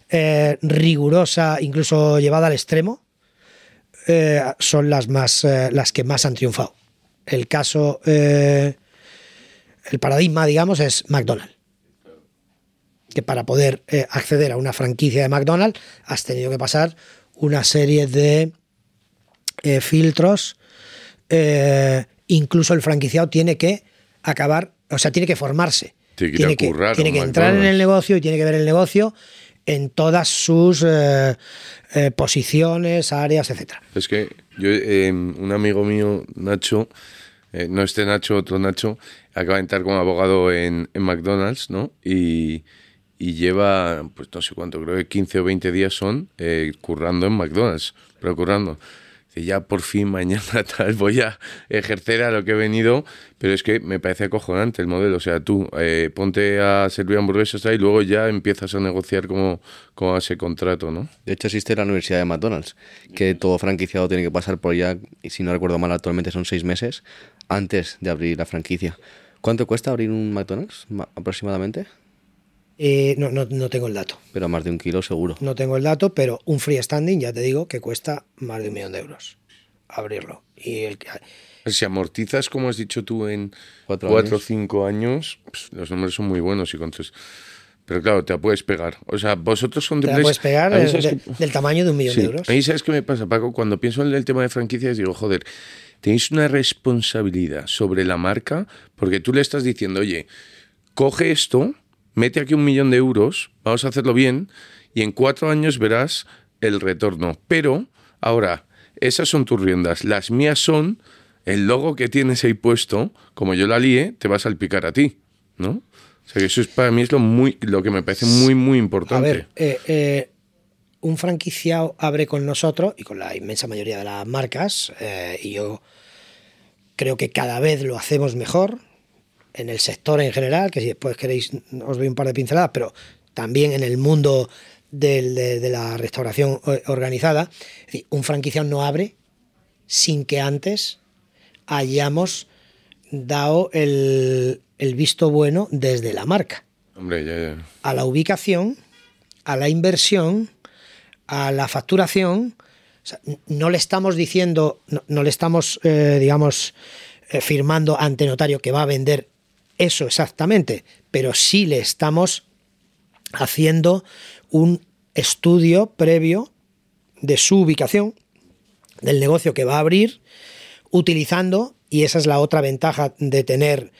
eh, rigurosa, incluso llevada al extremo, eh, son las más las que más han triunfado. El caso, el paradigma, digamos, es McDonald's. Que para poder acceder a una franquicia de McDonald's has tenido que pasar una serie de eh, filtros. eh, incluso el franquiciado tiene que acabar, o sea, tiene que formarse. Tiene que a que, currar tiene que entrar en el negocio y tiene que ver el negocio en todas sus eh, eh, posiciones, áreas, etcétera. Es que yo, eh, un amigo mío, Nacho, no este Nacho, otro Nacho, acaba de entrar como abogado en, en McDonald's, ¿no? Y, y lleva, pues no sé cuánto, creo que 15 o 20 días son currando en McDonald's, pero currando. Dice, ya por fin mañana tal voy a ejercer a lo que he venido, pero es que me parece acojonante el modelo. O sea, tú eh, ponte a servir hamburguesas ahí y luego ya empiezas a negociar como, como ese contrato, ¿no? De hecho, existe la Universidad de McDonald's, que todo franquiciado tiene que pasar por ella, y si no recuerdo mal, actualmente son seis meses antes de abrir la franquicia. ¿Cuánto cuesta abrir un McDonald's ma- aproximadamente? Eh, no, no, no tengo el dato. Pero más de un kilo seguro. No tengo el dato, pero un freestanding, ya te digo, que cuesta más de un millón de euros abrirlo. Y el que- Si amortizas, como has dicho tú, en Cuatro cuatro o cinco años, pues, los números son muy buenos y contes- Pero claro, te la puedes pegar. O sea, vosotros te contempláis... la puedes pegar eh, ¿sabes de- del tamaño de un millón Sí. de euros. A mí, ¿sabes qué me pasa, Paco? Cuando pienso en el tema de franquicias, digo, joder, tenéis una responsabilidad sobre la marca porque tú le estás diciendo, oye, coge esto, mete aquí un millón de euros, vamos a hacerlo bien y en cuatro años verás el retorno. Pero, ahora, esas son tus riendas. Las mías son el logo que tienes ahí puesto, como yo la líe, te va a salpicar a ti, ¿no? O sea, que eso es para mí es lo, muy, lo que me parece muy, muy A importante. ver, eh, eh, un franquiciado abre con nosotros y con la inmensa mayoría de las marcas, eh, y yo creo que cada vez lo hacemos mejor en el sector en general, que si después queréis os doy un par de pinceladas, pero también en el mundo del- de, de la restauración eh, organizada. Es decir, un franquiciado no abre sin que antes hayamos dado el, el visto bueno desde la marca Hombre, ya, ya. a la ubicación, a la inversión, a la facturación. O sea, n- no le estamos diciendo, no, no le estamos, eh, digamos, eh, firmando ante notario que va a vender eso exactamente, pero sí le estamos haciendo un estudio previo de su ubicación, del negocio que va a abrir, utilizando, y esa es la otra ventaja de tener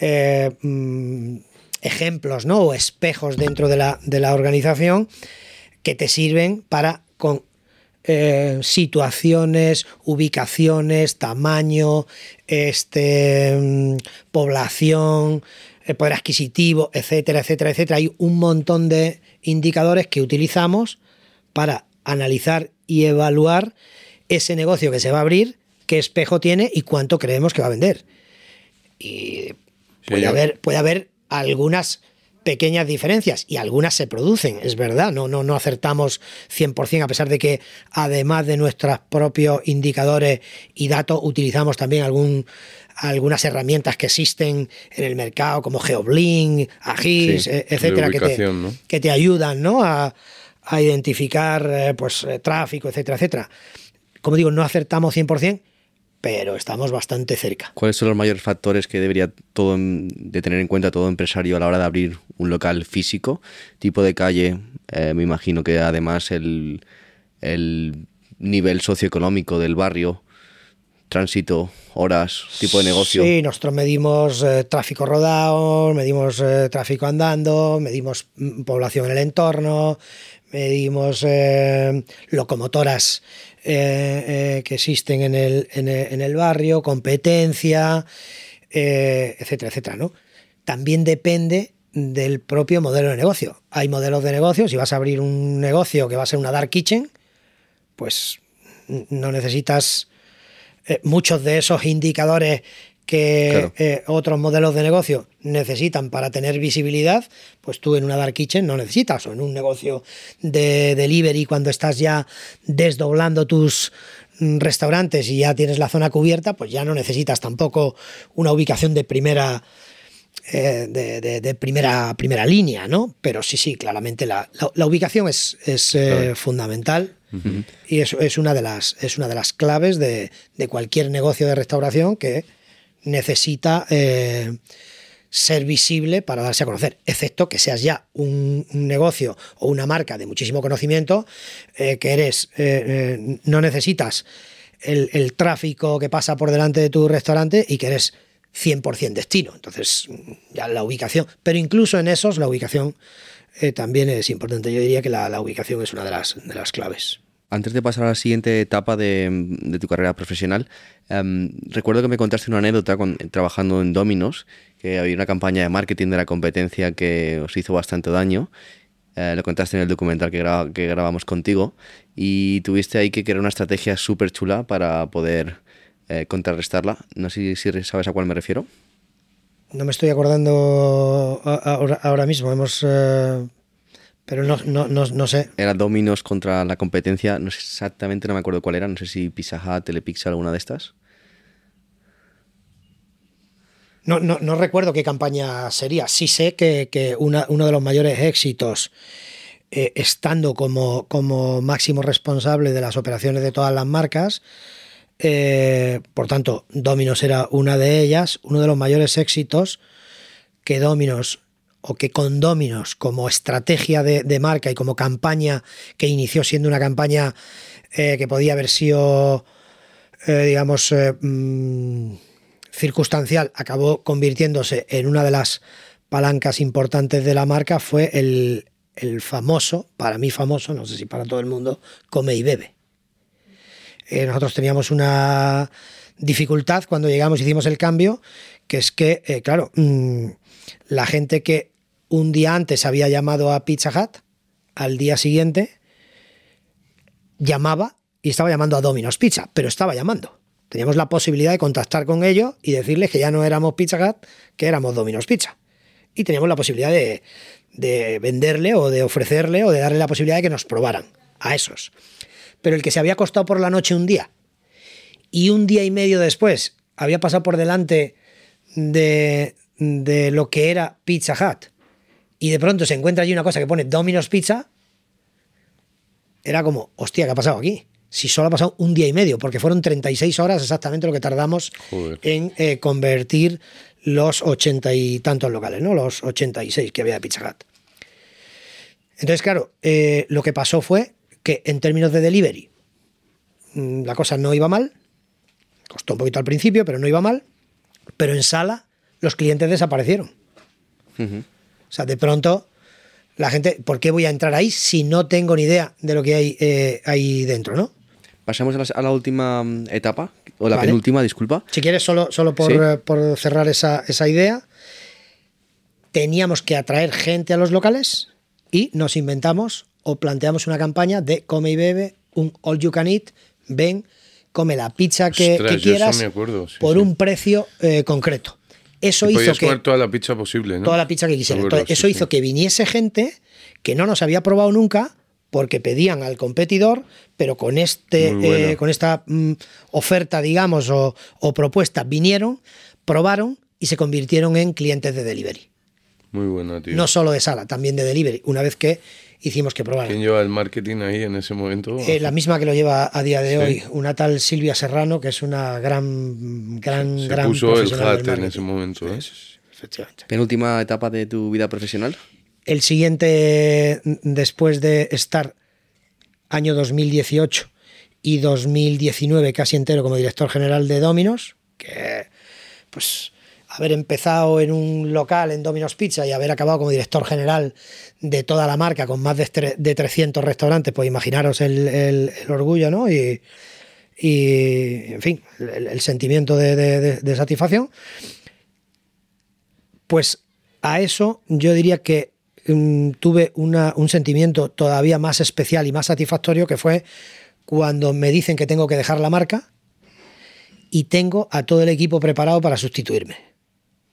eh, mm, ejemplos ¿no? o espejos dentro de la, de la organización que te sirven para con eh, situaciones, ubicaciones, tamaño, este, mm, población, eh, poder adquisitivo, etcétera, etcétera, etcétera. Hay un montón de indicadores que utilizamos para analizar y evaluar ese negocio que se va a abrir, qué espejo tiene y cuánto creemos que va a vender. Y puede, haber, puede haber algunas pequeñas diferencias y algunas se producen, es verdad, no, no, no acertamos 100% a pesar de que además de nuestros propios indicadores y datos utilizamos también algún, algunas herramientas que existen en el mercado como GeoBlink, Agis, e, etcétera, que te, que te, ayudan ¿no? a, a identificar eh, pues, eh, tráfico, etcétera, etcétera. Como digo, no acertamos 100%, pero estamos bastante cerca. ¿Cuáles son los mayores factores que debería todo, de tener en cuenta todo empresario a la hora de abrir un local físico? Tipo de calle, eh, me imagino que además el, nivel socioeconómico del barrio, tránsito, horas, tipo de negocio. Sí, nosotros medimos eh, tráfico rodado, medimos eh, tráfico andando, medimos mm, población en el entorno, medimos locomotoras eh, eh, que existen en el, en el, barrio, competencia, eh, etcétera, etcétera, ¿no? También depende del propio modelo de negocio. Hay modelos de negocio, si vas a abrir un negocio que va a ser una dark kitchen, pues no necesitas muchos de esos indicadores que eh, otros modelos de negocio necesitan para tener visibilidad, pues tú en una dark kitchen no necesitas, o en un negocio de delivery cuando estás ya desdoblando tus mm, restaurantes y ya tienes la zona cubierta, pues ya no necesitas tampoco una ubicación de primera eh, de, primera primera línea, ¿no? Pero sí, sí, claramente la, ubicación es, es eh, fundamental. Y eso es una de las es una de las claves de, de cualquier negocio de restauración que necesita eh, ser visible para darse a conocer, excepto que seas ya un, negocio o una marca de muchísimo conocimiento, eh, que eres, eh, no necesitas el, tráfico que pasa por delante de tu restaurante y que eres 100% destino. Entonces, ya la ubicación, pero incluso en esos la ubicación también es importante. Yo diría que la, la ubicación es una de las, de las claves. Antes de pasar a la siguiente etapa de, tu carrera profesional, em, recuerdo que me contaste una anécdota trabajando en Dominos, que había una campaña de marketing de la competencia que os hizo bastante daño. Eh, lo contaste en el documental que, que, grabamos contigo y tuviste ahí que crear una estrategia súper chula para poder eh, contrarrestarla. No sé si sabes a cuál me refiero. No me estoy acordando ahora, mismo. Hemos... Eh, pero no, no, no, sé. Era Dominos contra la competencia, no sé exactamente, no me acuerdo cuál era, no sé si Pizza Hut, Telepizza, alguna de estas. No, no, no recuerdo qué campaña sería. Sí sé que, uno de los mayores éxitos, eh, estando como, como máximo responsable de las operaciones de todas las marcas, eh, por tanto, Dominos era una de ellas, uno de los mayores éxitos que Dominos o que con Dominos como estrategia de, marca y como campaña que inició siendo una campaña eh, que podía haber sido, eh, digamos, eh, mm, circunstancial, acabó convirtiéndose en una de las palancas importantes de la marca, fue el, el famoso, para mí famoso, no sé si para todo el mundo, come y bebe. nosotros teníamos una dificultad cuando llegamos hicimos el cambio, que es que, claro, mm, la gente que un día antes había llamado a Pizza Hut, al día siguiente llamaba y estaba llamando a Domino's Pizza, pero estaba llamando. Teníamos la posibilidad de contactar con ellos y decirles que ya no éramos Pizza Hut, que éramos Domino's Pizza. Y teníamos la posibilidad de, de venderle o de ofrecerle o de darle la posibilidad de que nos probaran a esos. Pero el que se había acostado por la noche un día y un día y medio después había pasado por delante de, de lo que era Pizza Hut y de pronto se encuentra allí una cosa que pone Domino's Pizza, era como, hostia, ¿qué ha pasado aquí? Si solo ha pasado un día y medio, porque fueron 36 horas exactamente lo que tardamos en eh, convertir los ochenta y tantos locales, ¿no? Los 86 que había de Pizza Hut. Entonces, claro, eh, lo que pasó fue que en términos de delivery, mm, la cosa no iba mal, costó un poquito al principio, pero no iba mal, pero en sala los clientes desaparecieron. Sea, de pronto la gente, ¿por qué voy a entrar ahí si no tengo ni idea de lo que hay eh, ahí dentro, ¿no? Pasamos a la, a la última mm, etapa, o la Vale. penúltima, disculpa. Si quieres, solo, solo por, Sí. eh, por cerrar esa, esa idea, teníamos que atraer gente a los locales y nos inventamos o planteamos una campaña de come y bebe, un all you can eat, ven, come la pizza que, Ostras, quieras me acuerdo, sí, por sí. un precio eh, concreto. Eso Y hizo que comer toda la pizza posible, ¿no? toda la pizza que quisiera. Entonces, eso sí. hizo que viniese gente que no nos había probado nunca porque pedían al competidor, pero con este, bueno. eh, con esta mm, oferta, digamos, o, o propuesta, vinieron, probaron y se convirtieron en clientes de delivery. Muy buena, tío. No solo de sala, también de delivery, una vez que hicimos que probaran. ¿Quién lleva el marketing ahí en ese momento? Eh, la misma que lo lleva a día de Sí. hoy, una tal Silvia Serrano, que es una gran, gran, Se gran puso el profesional hat en ese momento, ¿eh? Efectivamente. Penúltima etapa de tu vida profesional. El siguiente, después de estar año 2018 y 2019 casi entero como director general de Dominos, que pues haber empezado en un local en Domino's Pizza y haber acabado como director general de toda la marca con más de, de 300 restaurantes, pues imaginaros el, el- orgullo, ¿no? Y, y, en fin, el, sentimiento de- de satisfacción. Pues a eso yo diría que mm, tuve una- un sentimiento todavía más especial y más satisfactorio que fue cuando me dicen que tengo que dejar la marca y tengo a todo el equipo preparado para sustituirme.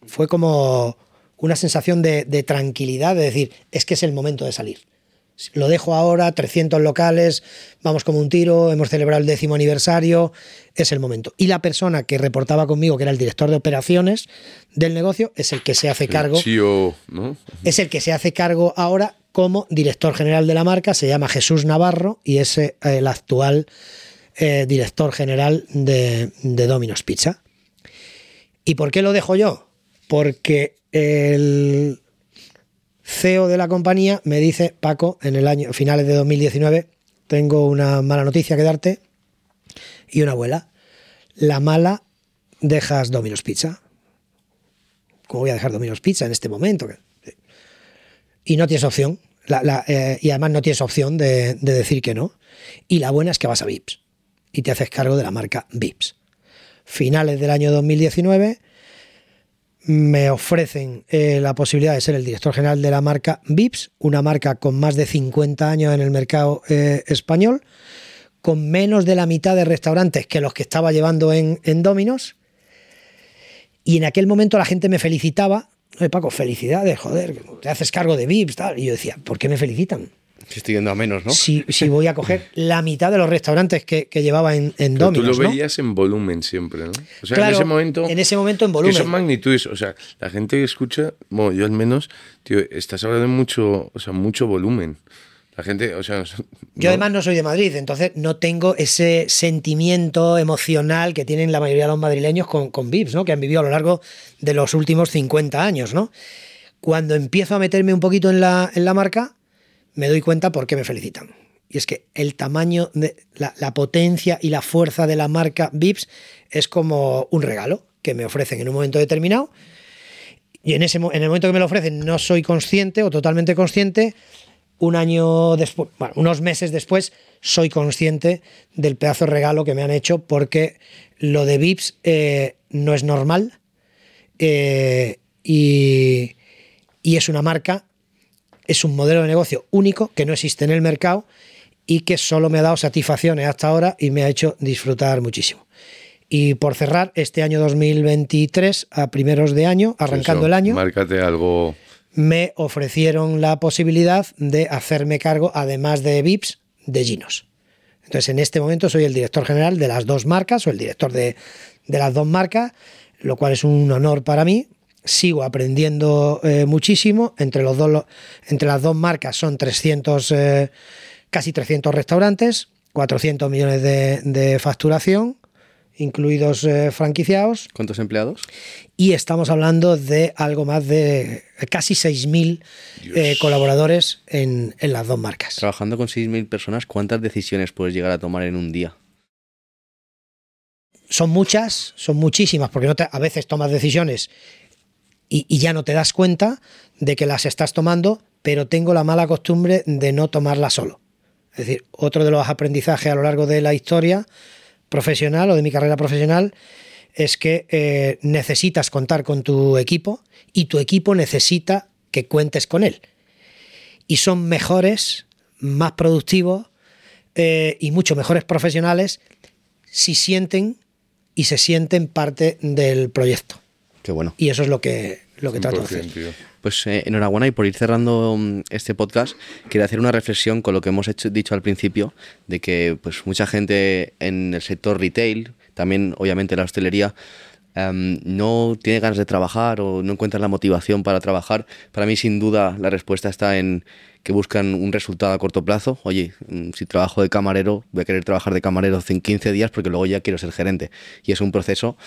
Fue como una sensación de, de tranquilidad, de decir, es que es el momento de salir. Lo dejo ahora, 300 locales, vamos como un tiro, hemos celebrado el décimo aniversario, es el momento. Y la persona que reportaba conmigo, que era el director de operaciones del negocio, es el que se hace cargo El CEO, ¿no? es el que se hace cargo ahora como director general de la marca, se llama Jesús Navarro y es eh, el actual eh, director general de, de Domino's Pizza. ¿Y por qué lo dejo yo? Porque el CEO de la compañía me dice, Paco, en el año finales de 2019, tengo una mala noticia que darte y una buena. La mala, dejas Domino's Pizza. ¿Cómo voy a dejar Domino's Pizza en este momento? Y no tienes opción. La, eh, y además no tienes opción de, de decir que no. Y la buena es que vas a VIPS y te haces cargo de la marca VIPS. Finales del año 2019 me ofrecen eh, la posibilidad de ser el director general de la marca VIPS, una marca con más de 50 años en el mercado eh, español, con menos de la mitad de restaurantes que los que estaba llevando en, en Dominos. Y en aquel momento la gente me felicitaba. Paco, felicidades, joder, te haces cargo de VIPs, tal. Y yo decía, ¿por qué me felicitan? Si estoy yendo a menos, ¿no? Si, si voy a coger la mitad de los restaurantes que, que llevaba en, en Domino's, tú lo ¿no? veías en volumen siempre, ¿no? O sea, Claro, en ese momento. en ese momento en volumen. Que son magnitudes. O sea, la gente que escucha, bueno, yo al menos, tío, estás hablando de mucho, o sea, mucho volumen. La gente, o sea. Yo no- además no soy de Madrid, entonces no tengo ese sentimiento emocional que tienen la mayoría de los madrileños con, con VIPs, ¿no? que han vivido a lo largo de los últimos 50 años. ¿no? Cuando empiezo a meterme un poquito en la, en la marca, me doy cuenta por qué me felicitan. Y es que el tamaño, la, potencia y la fuerza de la marca VIPs es como un regalo que me ofrecen en un momento determinado. Y en, ese, en el momento que me lo ofrecen no soy consciente o totalmente consciente. Un año después, bueno, unos meses después, soy consciente del pedazo de regalo que me han hecho porque lo de VIPs eh, no es normal eh, y es una marca, es un modelo de negocio único que no existe en el mercado y que solo me ha dado satisfacciones hasta ahora y me ha hecho disfrutar muchísimo. Y por cerrar, este año 2023, a primeros de año, arrancando eso, el año, Márcate algo. me ofrecieron la posibilidad de hacerme cargo, además de VIPs, de Ginos. Entonces, en este momento soy el director general de las dos marcas, o el director de, de las dos marcas, lo cual es un honor para mí. Sigo aprendiendo eh, muchísimo. Entre, los dos, lo- entre las dos marcas son 300, eh, casi 300 restaurantes, 400 millones de, de facturación, incluidos eh, franquiciados ¿Cuántos empleados? y estamos hablando de algo más de casi 6.000 eh, colaboradores en, en las dos marcas. Trabajando con 6.000 personas, ¿cuántas decisiones puedes llegar a tomar en un día? Son muchas, son muchísimas, porque no te- a veces tomas decisiones y, ya no te das cuenta de que las estás tomando, pero tengo la mala costumbre de no tomarlas solo. Es decir, otro de los aprendizajes a lo largo de la historia profesional o de mi carrera profesional es que eh, necesitas contar con tu equipo y tu equipo necesita que cuentes con él. Y son mejores, más productivos eh, y mucho mejores profesionales si sienten y se sienten parte del proyecto. Qué bueno. Y eso es lo que, lo que trato de hacer. 100%, tío. Pues eh, enhorabuena y por ir cerrando mm, este podcast, quería hacer una reflexión con lo que hemos hecho- dicho al principio, de que pues mucha gente en el sector retail, también obviamente la hostelería, em, no tiene ganas de trabajar o no encuentra la motivación para trabajar. Para mí sin duda la respuesta está en que buscan un resultado a corto plazo. Oye, mm, si trabajo de camarero, voy a querer trabajar de camarero en 15 días porque luego ya quiero ser gerente. Y es un proceso.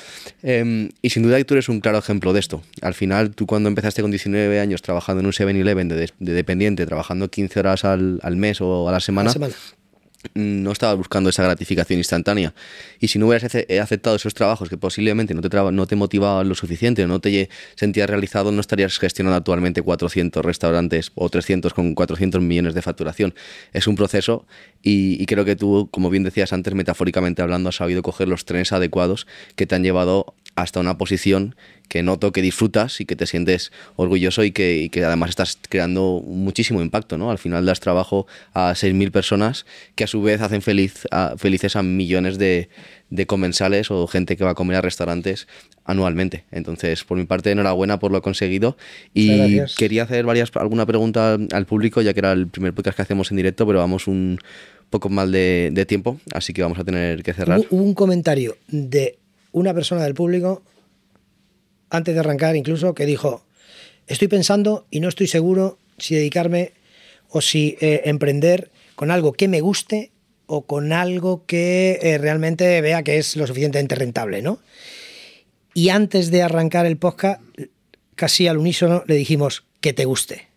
Em, y sin duda tú eres un claro ejemplo de esto. Al final, tú cuando empezaste con 19 años trabajando en un 7-Eleven de, de dependiente, trabajando 15 horas al, mes o a La semana. No estabas buscando esa gratificación instantánea. Y si no hubieras eh, aceptado esos trabajos que posiblemente no te, motivaban lo suficiente o no te sentías realizado, no estarías gestionando actualmente 400 restaurantes o 300 con 400 millones de facturación. Es un proceso y, y creo que tú, como bien decías antes, metafóricamente hablando, has sabido coger los trenes adecuados que te han llevado hasta una posición que noto que disfrutas y que te sientes orgulloso y que, y que además estás creando muchísimo impacto, ¿no? Al final das trabajo a 6.000 personas que a su vez hacen feliz a- felices a millones de, de comensales o gente que va a comer a restaurantes anualmente. Entonces, por mi parte, enhorabuena por lo conseguido y gracias. quería hacer varias, alguna pregunta al público, ya que era el primer podcast que hacemos en directo, pero vamos un poco mal de, de tiempo, así que vamos a tener que cerrar. Hubo un comentario de una persona del público, antes de arrancar incluso, que dijo, estoy pensando y no estoy seguro si dedicarme o si eh, emprender con algo que me guste o con algo que eh, realmente vea que es lo suficientemente rentable, ¿no? Y antes de arrancar el podcast, casi al unísono le dijimos que te guste.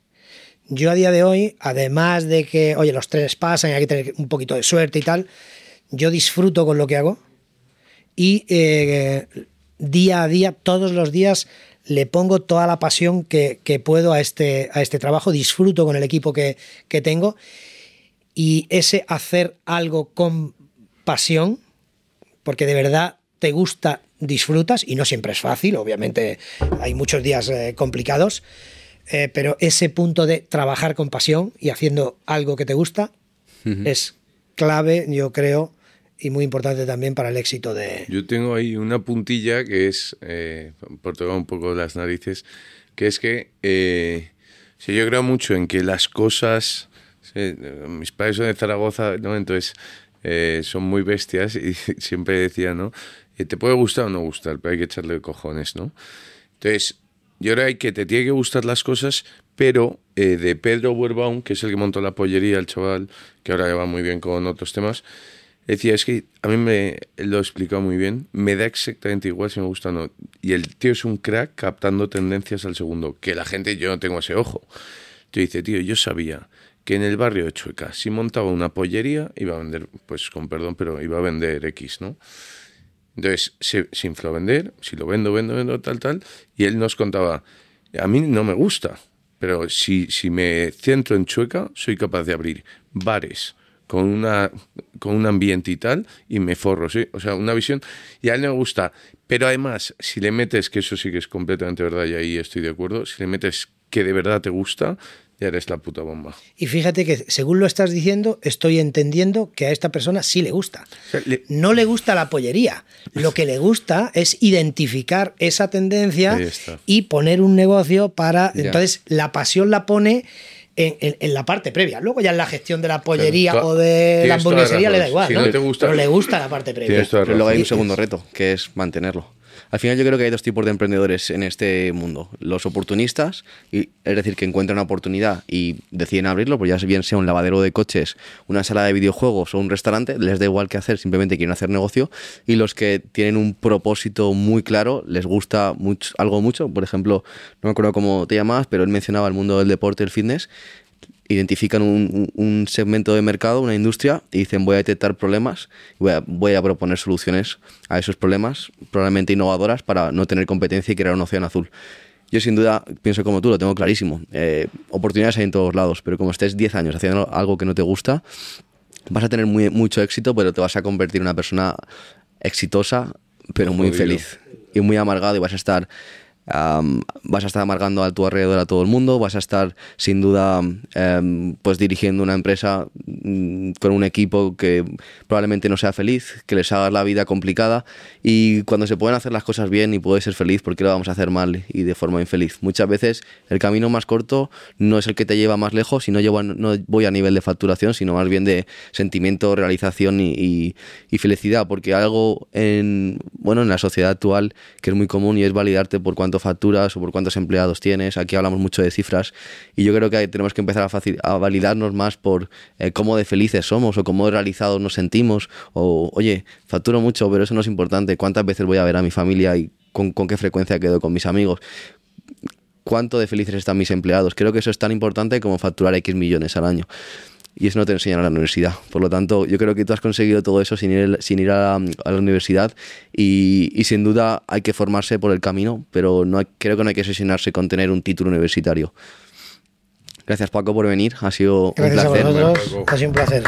Yo a día de hoy, además de que, oye, los trenes pasan y hay que tener un poquito de suerte y tal, yo disfruto con lo que hago y eh, día a día, todos los días, le pongo toda la pasión que, que puedo a este, a este trabajo, disfruto con el equipo que, que tengo. Y ese hacer algo con pasión, porque de verdad te gusta, disfrutas, y no siempre es fácil, obviamente hay muchos días eh, complicados, eh, pero ese punto de trabajar con pasión y haciendo algo que te gusta es clave, yo creo, y muy importante también para el éxito de... Yo tengo ahí una puntilla que es, eh, por tocar un poco las narices, que es que eh, sí, yo creo mucho en que las cosas, sí, mis padres son de Zaragoza, ¿no? entonces eh, son muy bestias y siempre decían, ¿no? Eh, Te puede gustar o no gustar, pero hay que echarle cojones, ¿no? Entonces, yo creo que te tiene que gustar las cosas, pero eh, de Pedro Buerbaum, que es el que montó la pollería, el chaval, que ahora va muy bien con otros temas, decía, es que a mí me lo ha explicado muy bien, me da exactamente igual si me gusta o no. Y el tío es un crack captando tendencias al segundo, que la gente, yo no tengo ese ojo. Te dice, tío, yo sabía que en el barrio de Chueca, si montaba una pollería, iba a vender, pues con perdón, pero iba a vender X, ¿no? Entonces se, se infló vender, si lo vendo, vendo, vendo, tal, tal. Y él nos contaba, a mí no me gusta, pero si, si me centro en Chueca, soy capaz de abrir bares con, una, con un ambiente y tal, y me forro, ¿sí? O sea, una visión, y a él no me gusta. Pero además, si le metes, que eso sí que es completamente verdad, y ahí estoy de acuerdo, si le metes que de verdad te gusta, ya eres la puta bomba. Y fíjate que según lo estás diciendo, estoy entendiendo que a esta persona sí le gusta. O sea, le- No le gusta la pollería. Lo que le gusta es identificar esa tendencia y poner un negocio para... Ya. Entonces, la pasión la pone en, en- en la parte previa. Luego ya en la gestión de la pollería Claro, o de la hamburguesería le da igual. Si ¿no? no te gusta- Pero le gusta la parte previa. Pero luego hay un segundo reto, que es mantenerlo. Al final yo creo que hay dos tipos de emprendedores en este mundo. Los oportunistas, y, es decir, que encuentran una oportunidad y deciden abrirlo, pues ya bien sea un lavadero de coches, una sala de videojuegos o un restaurante, les da igual qué hacer, simplemente quieren hacer negocio. Y los que tienen un propósito muy claro, les gusta mucho, algo mucho. Por ejemplo, no me acuerdo cómo te llamabas, pero él mencionaba el mundo del deporte, el fitness identifican un, segmento de mercado, una industria, y dicen voy a detectar problemas voy a, voy a proponer soluciones a esos problemas, probablemente innovadoras, para no tener competencia y crear un océano azul. yo sin duda pienso como tú, lo tengo clarísimo. Eh, oportunidades hay en todos lados, pero como estés 10 años haciendo algo que no te gusta, vas a tener muy, mucho éxito, pero te vas a convertir en una persona exitosa, pero muy infeliz y muy amargado y vas a estar vas a estar amargando a tu alrededor a todo el mundo, vas a estar sin duda em, pues dirigiendo una empresa mm, con un equipo que probablemente no sea feliz, que les haga la vida complicada y cuando se pueden hacer las cosas bien y puedes ser feliz, ¿por qué lo vamos a hacer mal y de forma infeliz? Muchas veces el camino más corto no es el que te lleva más lejos y no, llevo, no voy a nivel de facturación, sino más bien de sentimiento, realización y, y felicidad, porque algo en, bueno, en la sociedad actual que es muy común y es validarte por cuánto facturas o por cuántos empleados tienes. Aquí hablamos mucho de cifras y yo creo que tenemos que empezar a, a validarnos más por eh, cómo de felices somos o cómo de realizados nos sentimos o, oye, facturo mucho, pero eso no es importante. ¿Cuántas veces voy a ver a mi familia y con qué frecuencia quedo con mis amigos? ¿Cuánto de felices están mis empleados? Creo que eso es tan importante como facturar X millones al año y eso no te enseñan a la universidad. Por lo tanto, yo creo que tú has conseguido todo eso sin ir, sin ir a, la universidad y, y, sin duda hay que formarse por el camino, pero no creo que no hay que sesionarse con tener un título universitario. Gracias Paco por venir, ha sido un placer. A vosotros, ha sido un placer.